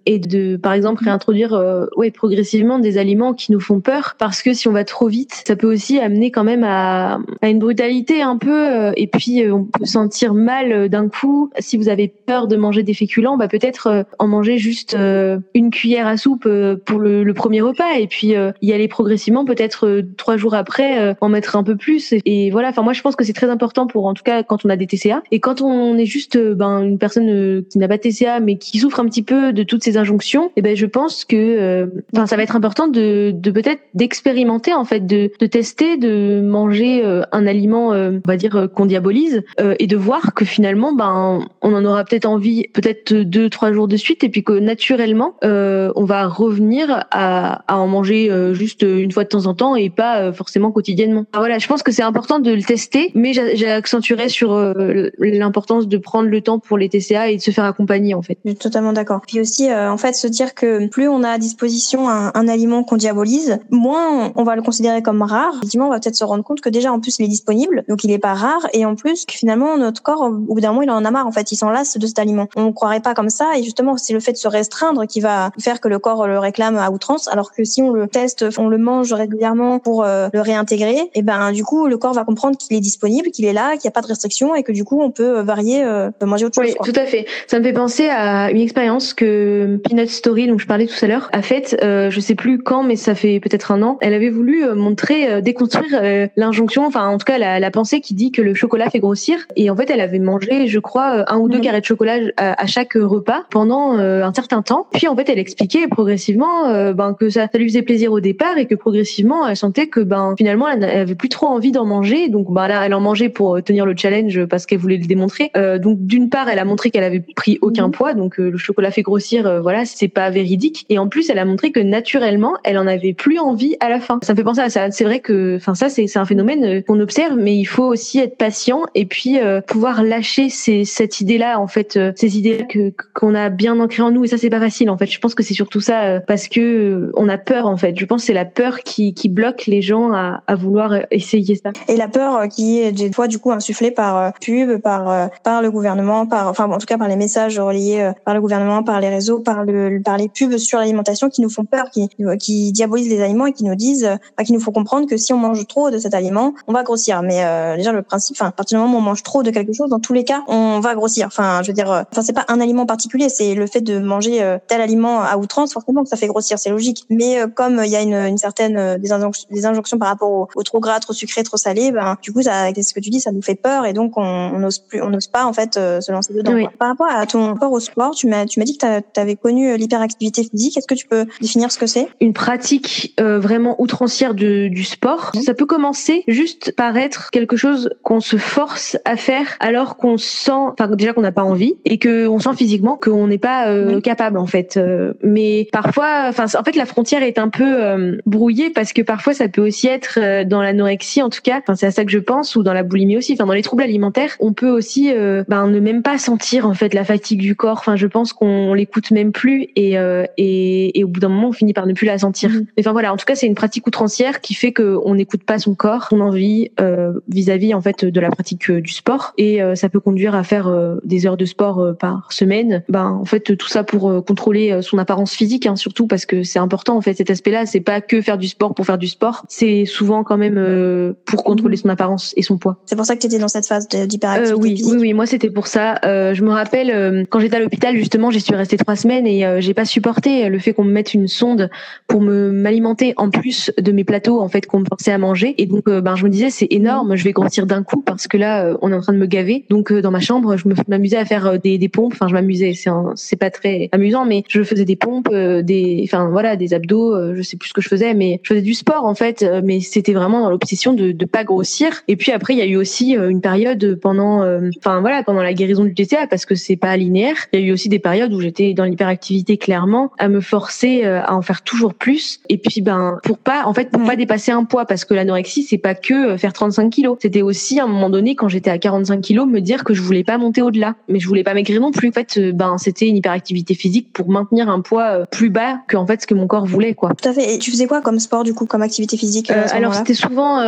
et de par exemple réintroduire ouais progressivement des aliments qui nous font peur parce que si on va trop vite, ça peut aussi amener quand même à, à une brutalité un peu et puis on peut sentir mal d'un coup. Si vous avez peur de manger des féculents, bah peut-être en manger juste une cuillère à soupe pour le, le premier repas et puis y aller progressivement peut-être trois jours après en mettre un peu plus et, voilà moi je pense que c'est très important pour en tout cas quand on a des TCA et quand on est juste ben une personne qui n'a pas de TCA mais qui souffre un petit peu de toutes ces injonctions et eh ben je pense que enfin ça va être important de, de peut-être d'expérimenter en fait de, de tester de manger un aliment on va dire qu'on diabolise et de voir que finalement ben on en aura peut-être envie peut-être deux trois jours de suite et puis que naturellement on va revenir à, à en manger juste une fois de temps en temps et pas forcément quotidiennement. voilà, je pense que c'est important de le tester, mais j'accentuerais sur euh, l'importance de prendre le temps pour les TCA et de se faire accompagner en fait. Je suis totalement d'accord. Puis aussi, euh, en fait, se dire que plus on a à disposition un, un aliment qu'on diabolise, moins on va le considérer comme rare. Effectivement, on va peut-être se rendre compte que déjà en plus il est disponible, donc il est pas rare, et en plus que finalement notre corps, au bout d'un moment, il en a marre. En fait, il s'en lasse de cet aliment. On ne croirait pas comme ça, et justement, c'est le fait de se restreindre qui va faire que le corps le réclame à outrance, alors que si on le teste, on le mange régulièrement pour euh, le réintégrer, et ben du coup le corps va comprendre qu'il est disponible, qu'il est là, qu'il n'y a pas de restriction et que du coup on peut euh, varier, euh, manger autre chose. Oui, tout à fait. Ça me fait penser à une expérience que Peanut Story, dont je parlais tout à l'heure, a faite. Euh, je sais plus quand, mais ça fait peut-être un an. Elle avait voulu euh, montrer, déconstruire l'injonction, enfin en tout cas la, la, pensée qui dit que le chocolat fait grossir. Et en fait, elle avait mangé, je crois, un ou deux mhm. carrés de chocolat à, chaque repas pendant un certain temps. Puis en fait, elle expliquait progressivement ben, que ça, ça lui faisait plaisir au départ et que progressivement, elle sentait que ben finalement, elle avait plus trop envie d'en manger. Donc bah là, elle en mangeait pour tenir le challenge parce qu'elle voulait le démontrer. Euh, donc d'une part, elle a montré qu'elle avait pris aucun mhm. poids, donc euh, le chocolat fait grossir, euh, voilà, c'est pas véridique. Et en plus, elle a montré que naturellement, elle en avait plus envie à la fin. Ça me fait penser à ça. C'est vrai que, enfin ça, c'est un phénomène euh, qu'on observe, mais il faut aussi être patient et puis euh, pouvoir lâcher ces, cette idée-là, en fait, ces idées que qu'on a bien ancrées en nous. Et ça, c'est pas facile, en fait. Je pense que c'est surtout ça parce que on a peur, en fait. Je pense que c'est la peur qui, qui bloque les gens à, à vouloir essayer ça. Et la peur qui est des fois du coup insufflée par pub, par par le gouvernement, par enfin en tout cas par les messages relayés par le gouvernement, par les réseaux, par le par les pubs sur l'alimentation qui nous font peur, qui qui diabolisent les aliments et qui nous disent, qui nous font comprendre que si on mange trop de cet aliment, on va grossir. Mais euh, déjà le principe, enfin à partir du moment où on mange trop de quelque chose, dans tous les cas, on va grossir. Enfin je veux dire, enfin c'est pas un aliment particulier, c'est le fait de manger tel aliment à outrance, forcément que ça fait grossir, c'est logique. Mais comme il y a une, une certaine des, des injonctions par rapport au, au, trop gras, trop sucré, trop salé, ben du coup ça, ce que tu dis, ça nous fait peur et donc on n'ose plus, on n'ose pas en fait euh, se lancer dedans. Par rapport à ton rapport au sport, tu m'as tu m'as dit que tu avais connu euh, l'hyperactivité physique. Est-ce que tu peux définir ce que c'est? Une pratique euh, vraiment outrancière de, du sport. Mmh. Ça peut commencer juste par être quelque chose qu'on se force à faire alors qu'on sent, enfin déjà qu'on n'a pas envie et que on sent physiquement qu'on n'est pas capable en fait. mais parfois, enfin en fait la frontière est un peu brouillée parce que parfois ça peut aussi être dans l'anorexie en tout cas. Enfin c'est à ça que je pense ou dans la boulimie aussi. Enfin dans les troubles alimentaires, on peut aussi euh, ben, ne même pas sentir en fait la fatigue du corps. Enfin, je pense qu'on l'écoute même plus et, euh, et, et au bout d'un moment, on finit par ne plus la sentir. Mm-hmm. Enfin voilà, en tout cas, c'est une pratique outrancière qui fait qu'on n'écoute pas son corps, son envie euh, vis-à-vis en fait de la pratique du sport et ça peut conduire à faire des heures de sport par semaine. Ben en fait, tout ça pour contrôler son apparence physique, hein, surtout parce que c'est important en fait cet aspect-là. C'est pas que faire du sport pour faire du sport, c'est souvent quand même pour contrôler son apparence et son poids. C'est pour ça que tu étais dans cette phase d'hyperactivité. Euh, oui, oui, oui, moi c'était pour ça. Euh, je me rappelle euh, quand j'étais à l'hôpital justement, j'y suis restée trois semaines et euh, j'ai pas supporté le fait qu'on me mette une sonde pour me m'alimenter en plus de mes plateaux en fait qu'on me forçait à manger. Et donc ben je me disais c'est énorme, je vais grossir d'un coup parce que là on est en train de me gaver. Donc dans ma chambre, je m'amusais à faire des, des pompes. Enfin je m'amusais, c'est c'est pas très amusant, mais je faisais des pompes, des, enfin voilà des abdos. je sais plus ce que je faisais, mais je faisais du sport en fait. mais c'était vraiment dans l'obsession de de pas grossir. Et puis après il y a eu aussi une période pendant, enfin voilà pendant la guérison du TCA parce que c'est pas linéaire. Il y a eu aussi des périodes où j'étais dans l'hyperactivité clairement, à me forcer euh, à en faire toujours plus. Et puis ben pour pas, en fait, pour pas dépasser un poids parce que l'anorexie c'est pas que euh, faire 35 kilos. C'était aussi à un moment donné quand j'étais à 45 kilos me dire que je voulais pas monter au-delà, mais je voulais pas maigrir non plus. En fait, euh, ben c'était une hyperactivité physique pour maintenir un poids plus bas que en fait ce que mon corps voulait quoi. Tout à fait. Et tu faisais quoi comme sport du coup, comme activité physique Alors c'était souvent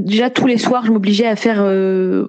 déjà tous les soirs, je m'obligeais à faire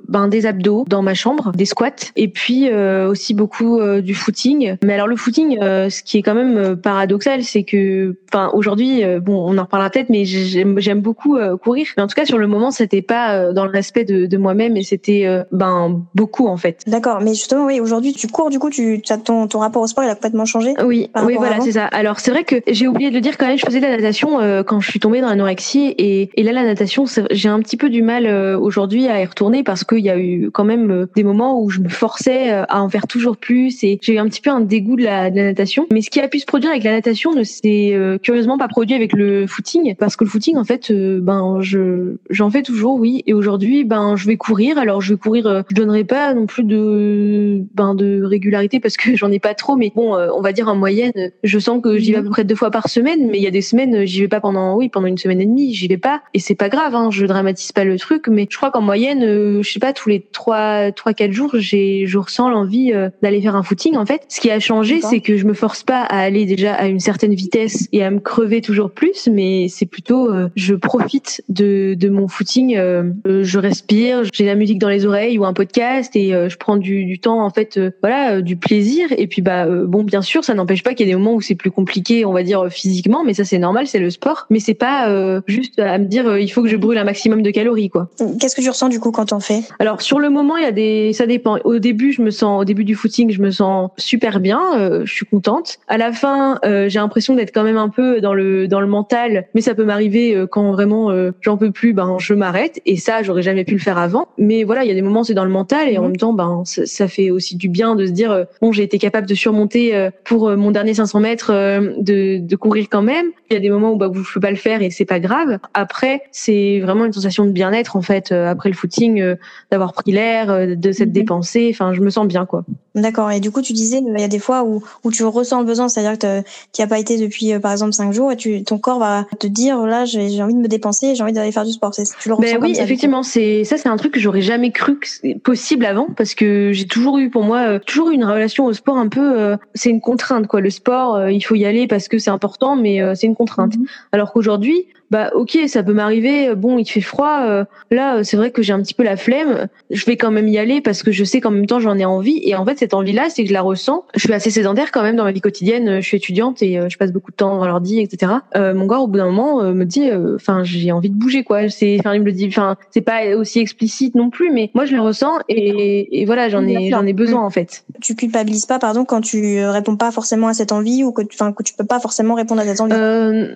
ben des abdos dans ma chambre, des squats, et puis aussi beaucoup du footing. Mais alors le footing, ce qui est quand même paradoxal, c'est que, enfin aujourd'hui, bon, on en reparlera peut-être, mais j'aime beaucoup courir. Mais en tout cas, sur le moment, c'était pas dans le respect de, de moi-même, et c'était ben beaucoup en fait. D'accord, mais justement, oui, aujourd'hui, tu cours, du coup, tu ton, ton rapport au sport, il a complètement changé. Oui, oui, voilà, c'est ça. Alors c'est vrai que j'ai oublié de le dire quand même, je faisais de la natation quand je suis tombée dans l'anorexie, et, et là la natation, j'ai un petit peu du mal aujourd'hui à y retourner parce qu'il y a eu quand même des moments où je me forçais à en faire toujours plus, et j'ai eu un petit peu un dégoût de la, de la natation. Mais ce qui a pu se produire avec la natation ne s'est curieusement pas produit avec le footing, parce que le footing, en fait, ben je j'en fais toujours, oui. Et aujourd'hui, ben je vais courir. Alors je vais courir, je donnerai pas non plus de ben de régularité parce que j'en ai pas trop, mais bon, on va dire en moyenne, je sens que j'y vais à peu près deux fois par semaine, mais il y a des semaines, j'y vais pas pendant, oui, pendant une semaine et demie, j'y vais pas, et c'est pas grave, hein, je dramatise pas le truc, mais je crois qu'en moyenne, je sais pas, tous les trois, trois, quatre jours, j'ai, je ressens l'envie d'aller faire un footing en fait. Ce qui a changé, c'est que je me force pas à aller déjà à une certaine vitesse et à me crever toujours plus, mais c'est plutôt, je profite de, de mon footing, je respire, j'ai la musique dans les oreilles ou un podcast et je prends du, du temps en fait, voilà, du plaisir et puis bah bon, bien sûr, ça n'empêche pas qu'il y ait des moments où c'est plus compliqué, on va dire physiquement, mais ça c'est normal, c'est le sport. Mais c'est pas euh, juste à me dire il faut que je brûle un maximum de calories quoi. Qu'est-ce que tu ressens du coup quand on fait Alors sur le moment, il y a des, ça dépend. Au début, je me sens, au début du footing, je me sens super bien, euh, je suis contente. À la fin, euh, j'ai l'impression d'être quand même un peu dans le dans le mental, mais ça peut m'arriver quand vraiment j'en peux plus, ben je m'arrête. Et ça, j'aurais jamais pu le faire avant. Mais voilà, il y a des moments c'est dans le mental et en mhm. même temps, ben ça, ça, fait aussi du bien de se dire bon, j'ai été capable de surmonter pour mon dernier 500 mètres euh, de, de, courir quand même. Il y a des moments où bah, vous ne pouvez pas le faire et c'est pas grave. Après, c'est vraiment une sensation de bien-être en fait euh, après le footing, euh, d'avoir pris l'air, de s'être mhm. dépensé. Enfin, je me sens bien quoi. D'accord. Et du coup, tu disais, il y a des fois où, où tu ressens le besoin, c'est-à-dire que tu n'as pas été depuis, par exemple, cinq jours, et tu, ton corps va te dire, là, j'ai envie de me dépenser, j'ai envie d'aller faire du sport. Tu le ben oui, effectivement, c'est ça, c'est un truc que j'aurais jamais cru possible avant, parce que j'ai toujours eu, pour moi, toujours eu une relation au sport un peu, c'est une contrainte quoi. Le sport, il faut y aller parce que c'est important, mais c'est une contrainte. Mhm. Alors qu'aujourd'hui, bah ok, ça peut m'arriver. Bon, il fait froid. Euh, là, c'est vrai que j'ai un petit peu la flemme. Je vais quand même y aller parce que je sais qu'en même temps j'en ai envie. Et en fait, cette envie-là, c'est que je la ressens. Je suis assez sédentaire quand même dans ma vie quotidienne. Je suis étudiante et euh, je passe beaucoup de temps dans l'ordi, etc. Euh, mon corps, au bout d'un moment, me dit, enfin, j'ai envie de bouger, quoi. C'est, enfin, il me le dit. Enfin, c'est pas aussi explicite non plus, mais moi, je le ressens et, et voilà, j'en ai, j'en ai besoin en fait. Tu culpabilises pas, pardon, quand tu réponds pas forcément à cette envie ou que, enfin, que tu peux pas forcément répondre à cette envie?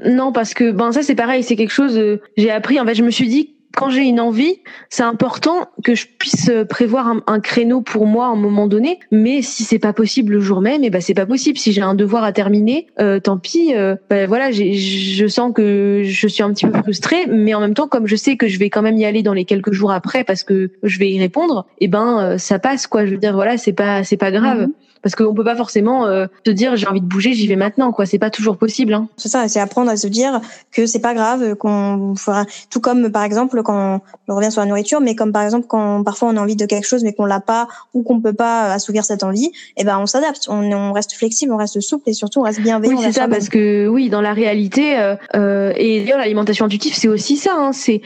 non, parce que ben ça, c'est pareil c'est quelque chose. Euh, j'ai appris. En fait, je me suis dit quand j'ai une envie, c'est important que je puisse euh, prévoir un, créneau pour moi un moment donné. Mais si c'est pas possible le jour même, et eh ben c'est pas possible. Si j'ai un devoir à terminer, euh, tant pis. ben voilà, je sens que je suis un petit peu frustrée, mais en même temps, comme je sais que je vais quand même y aller dans les quelques jours après parce que je vais y répondre, et eh ben ça passe quoi. Je veux dire voilà, c'est pas c'est pas grave. Mm-hmm parce qu'on peut pas forcément euh, se dire j'ai envie de bouger, j'y vais maintenant quoi. C'est pas toujours possible. Hein. C'est ça, c'est apprendre à se dire que c'est pas grave, qu'on fera tout comme par exemple quand on revient sur la nourriture, mais comme par exemple quand parfois on a envie de quelque chose mais qu'on l'a pas ou qu'on peut pas assouvir cette envie, eh ben on s'adapte, on, on, reste flexible, on reste souple et surtout on reste bienveillant. Oui c'est ça parce que oui dans la réalité euh, euh, et d'ailleurs l'alimentation intuitive c'est aussi ça, hein, c'est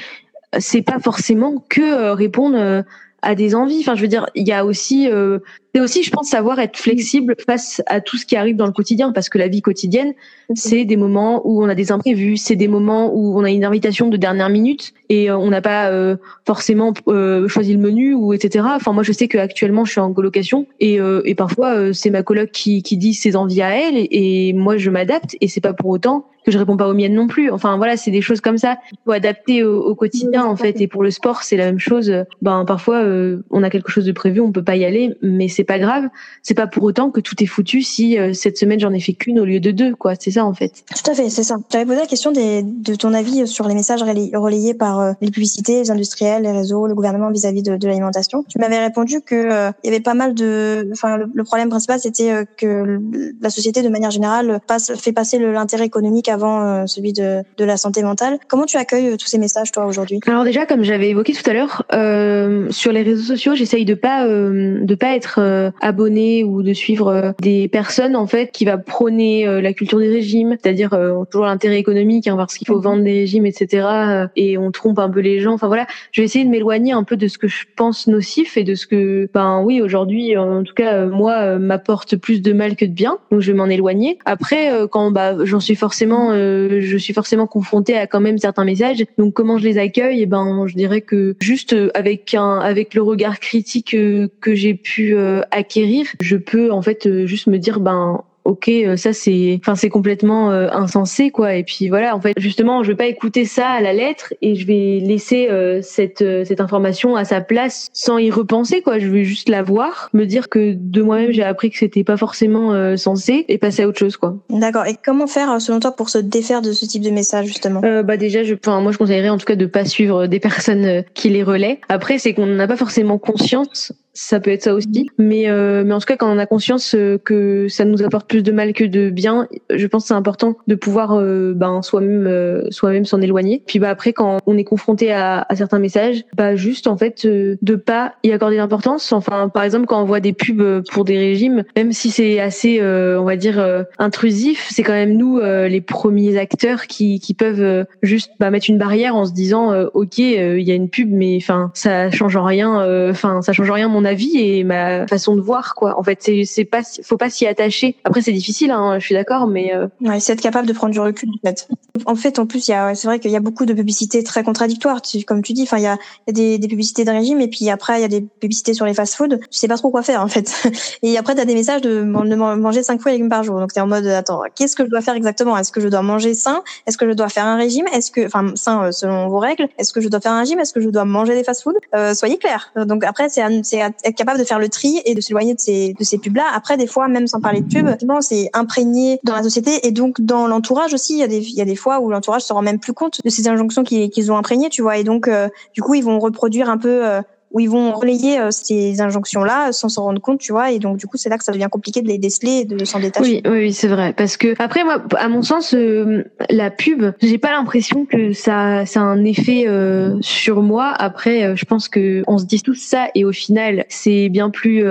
c'est pas forcément que euh, répondre à des envies. Enfin, je veux dire, il y a aussi, euh, c'est aussi, je pense, savoir être flexible face à tout ce qui arrive dans le quotidien, parce que la vie quotidienne, c'est des moments où on a des imprévus, c'est des moments où on a une invitation de dernière minute et euh, on n'a pas euh, forcément euh, choisi le menu ou etc. Enfin, moi, je sais qu'actuellement, je suis en colocation et, et parfois c'est ma coloc qui, qui dit ses envies à elle et, et moi, je m'adapte et c'est pas pour autant que je réponds pas aux miennes non plus. Enfin voilà, c'est des choses comme ça il faut adapter au, au quotidien en fait. Et pour le sport, c'est la même chose. Ben parfois euh, on a quelque chose de prévu, on peut pas y aller, mais c'est pas grave. C'est pas pour autant que tout est foutu si euh, cette semaine j'en ai fait qu'une au lieu de deux, quoi. C'est ça en fait. Tout à fait, c'est ça. J'avais posé la question des, de ton avis sur les messages relayés par euh, les publicités, les industriels, les réseaux, le gouvernement vis-à-vis de, de l'alimentation. Tu m'avais répondu que il y avait pas mal de, enfin le, problème principal c'était que la société de manière générale passe, fait passer l'intérêt économique avant euh, celui de, de la santé mentale. Comment tu accueilles euh, tous ces messages, toi, aujourd'hui? Alors déjà, comme j'avais évoqué tout à l'heure, euh, sur les réseaux sociaux, j'essaye de pas de pas être abonné ou de suivre des personnes en fait qui va prôner la culture des régimes, c'est-à-dire toujours l'intérêt économique, hein, parce qu'il faut mhm. vendre des régimes, etc. et on trouve un peu les gens. Enfin voilà, je vais essayer de m'éloigner un peu de ce que je pense nocif et de ce que, ben oui, aujourd'hui, en tout cas, moi, m'apporte plus de mal que de bien. Donc je vais m'en éloigner. Après, quand bah, j'en suis forcément, je suis forcément confrontée à quand même certains messages. Donc comment je les accueille? Eh ben, je dirais que juste avec un, avec le regard critique que j'ai pu acquérir, je peux en fait juste me dire ben ok euh, ça c'est enfin c'est complètement euh, insensé quoi. Et puis voilà en fait justement je vais pas écouter ça à la lettre et je vais laisser euh, cette cette information à sa place sans y repenser quoi. Je vais juste la voir me dire que de moi-même j'ai appris que c'était pas forcément censé et passer à autre chose quoi. D'accord. Et comment faire selon toi pour se défaire de ce type de message justement? Bah déjà je enfin moi je conseillerais en tout cas de pas suivre des personnes qui les relaient. Après c'est qu'on n'a pas forcément conscience ça peut être ça aussi. Mais, euh, mais en tout cas, quand on a conscience euh, que ça nous apporte plus de mal que de bien, je pense que c'est important de pouvoir euh, ben, soi-même euh, soi-même s'en éloigner. Puis bah, après, quand on est confronté à, à certains messages, bah, juste en fait de pas y accorder d'importance. Enfin, par exemple, quand on voit des pubs pour des régimes, même si c'est assez, on va dire, intrusif, c'est quand même nous les premiers acteurs qui, qui peuvent juste bah, mettre une barrière en se disant, ok, il y a une pub, mais enfin, ça change rien. Enfin, ça change rien mon avis et ma façon de voir quoi. En fait, c'est c'est pas faut pas s'y attacher. Après c'est difficile hein, je suis d'accord mais euh... ouais, c'est être capable de prendre du recul en fait. En fait en plus il y a c'est vrai qu'il y a beaucoup de publicités très contradictoires comme tu dis enfin il y a, y a des, des, publicités de régime et puis après il y a des publicités sur les fast-food, tu sais pas trop quoi faire en fait. Et après tu as des messages de, manger cinq fois les légumes par jour. Donc tu es en mode attends, qu'est-ce que je dois faire exactement? Est-ce que je dois manger sain? Est-ce que je dois faire un régime? Est-ce que enfin sain euh, selon vos règles Est-ce que je dois faire un régime? Est-ce que je dois manger des fast-food euh, soyez clairs. Donc après c'est c'est être capable de faire le tri et de s'éloigner de ces, de ces pubs-là. Après, des fois, même sans parler de pub, c'est imprégné dans la société et donc dans l'entourage aussi. Il y a des, il y a des fois où l'entourage se rend même plus compte de ces injonctions qu'ils ont imprégnées, tu vois. Et donc, euh, du coup, ils vont reproduire un peu euh, où ils vont relayer euh, ces injonctions-là sans s'en rendre compte, tu vois. Et donc, du coup, c'est là que ça devient compliqué de les déceler et de s'en détacher. Oui, oui, c'est vrai. Parce que après, moi, à mon sens, euh, la pub, j'ai pas l'impression que ça, ça a un effet euh, sur moi. Après, je pense que on se dit tout ça et au final, c'est bien plus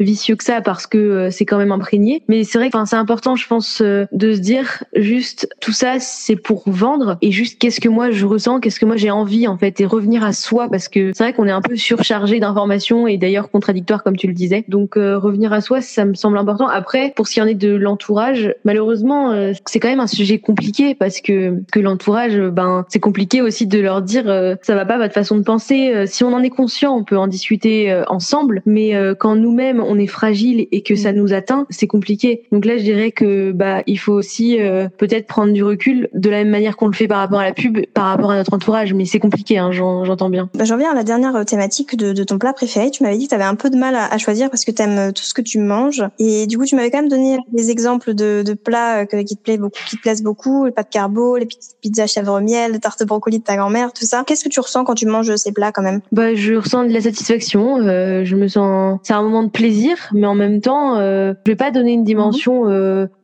vicieux que ça parce que c'est quand même imprégné. Mais c'est vrai que c'est important, je pense, de se dire juste tout ça, c'est pour vendre et juste qu'est-ce que moi je ressens, qu'est-ce que moi j'ai envie en fait et revenir à soi parce que c'est vrai qu'on est un peu sur chargé d'informations et d'ailleurs contradictoire comme tu le disais. Donc euh, revenir à soi, ça me semble important. Après, pour ce qui en est de l'entourage, malheureusement, euh, c'est quand même un sujet compliqué parce que que l'entourage, ben c'est compliqué aussi de leur dire euh, ça va pas votre façon de penser. si on en est conscient, on peut en discuter ensemble, mais quand nous-mêmes on est fragile et que ça nous atteint, c'est compliqué. Donc là, je dirais que bah il faut aussi peut-être prendre du recul de la même manière qu'on le fait par rapport à la pub, par rapport à notre entourage, mais c'est compliqué, hein, j'entends bien. Bah, J'en viens à la dernière thématique de, ton plat préféré. Tu m'avais dit que tu avais un peu de mal à, choisir parce que tu aimes euh, tout ce que tu manges. Et du coup, tu m'avais quand même donné des exemples de, plats euh, qui te plaisent beaucoup, qui te plaisent beaucoup, les pâtes carbo, les pizzas chèvre miel, les tartes brocoli de ta grand-mère, tout ça. Qu'est-ce que tu ressens quand tu manges ces plats quand même? Bah, je ressens de la satisfaction. Euh, je me sens, c'est un moment de plaisir, mais en même temps, je vais pas donner une dimension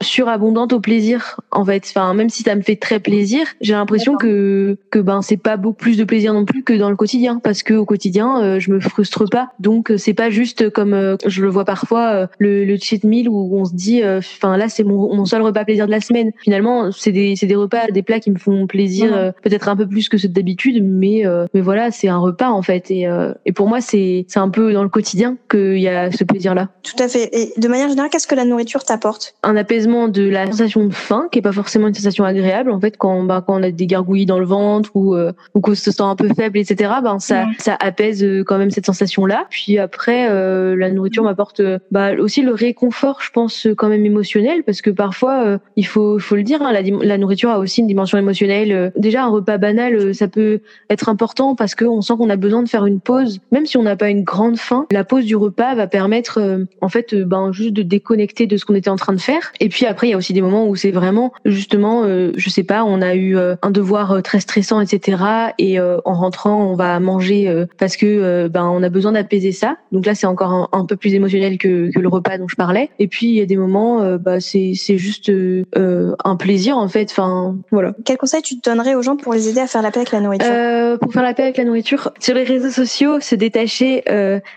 surabondante au plaisir. En fait, enfin, même si ça me fait très plaisir, j'ai l'impression que que ben c'est pas beaucoup plus de plaisir non plus que dans le quotidien, parce que au quotidien, je me frustre pas. Donc euh, c'est pas juste comme euh, je le vois parfois euh, le, le cheat meal où on se dit enfin là c'est mon, mon seul repas plaisir de la semaine. Finalement c'est des c'est des repas des plats qui me font plaisir peut-être un peu plus que ceux d'habitude mais mais voilà c'est un repas en fait et et pour moi c'est c'est un peu dans le quotidien qu'il y a ce plaisir là. Tout à fait. Et de manière générale qu'est-ce que la nourriture t'apporte? Un apaisement de la sensation de faim qui est pas forcément une sensation agréable en fait quand bah, quand on a des gargouillis dans le ventre ou ou qu'on se sent un peu faible etc. Ben ça ça apaise quand même cette sensation-là. Puis après, euh, la nourriture m'apporte euh, bah, aussi le réconfort, je pense, quand même émotionnel, parce que parfois, euh, il faut, faut le dire, hein, la, la, nourriture a aussi une dimension émotionnelle. Déjà, un repas banal, ça peut être important parce qu'on sent qu'on a besoin de faire une pause, même si on n'a pas une grande faim. La pause du repas va permettre, en fait, ben juste de déconnecter de ce qu'on était en train de faire. Et puis après, il y a aussi des moments où c'est vraiment, justement, je sais pas, on a eu un devoir très stressant, etc. Et en rentrant, on va manger parce que ben on a besoin d'apaiser ça. Donc là c'est encore un, peu plus émotionnel que, que, le repas dont je parlais. Et puis il y a des moments, bah c'est c'est juste un plaisir en fait. Enfin voilà. Quel conseil tu donnerais aux gens pour les aider à faire la paix avec la nourriture? Pour faire la paix avec la nourriture, sur les réseaux sociaux, se détacher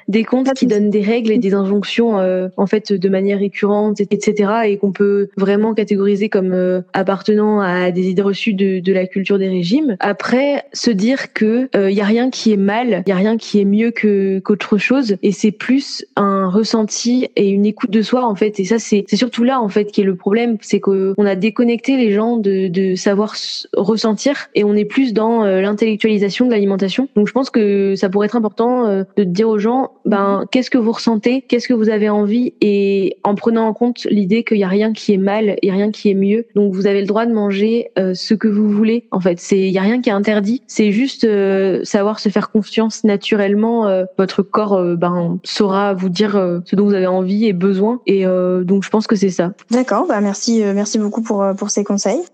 des comptes qui donnent des règles et des injonctions en fait de manière récurrente, etc. Et qu'on peut vraiment catégoriser comme appartenant à des idées reçues de, de la culture des régimes. Après, se dire que il euh, y a rien qui est mal, il y a rien qui est mieux que qu'autre chose, et c'est plus un ressenti et une écoute de soi en fait. Et ça, c'est c'est surtout là en fait qui est le problème, c'est qu'on a déconnecté les gens de de savoir ressentir et on est plus dans euh, l'intellectualisation de l'alimentation. Donc je pense que ça pourrait être important euh, de dire aux gens, ben qu'est-ce que vous ressentez, qu'est-ce que vous avez envie, et en prenant en compte l'idée qu'il y a rien qui est mal et rien qui est mieux. Donc vous avez le droit de manger ce que vous voulez. En fait, c'est il y a rien qui est interdit. C'est juste euh, savoir se faire confiance naturellement. Euh, votre corps euh, ben saura vous dire ce dont vous avez envie et besoin. Et donc je pense que c'est ça. D'accord. Bah merci merci beaucoup pour pour ces conseils.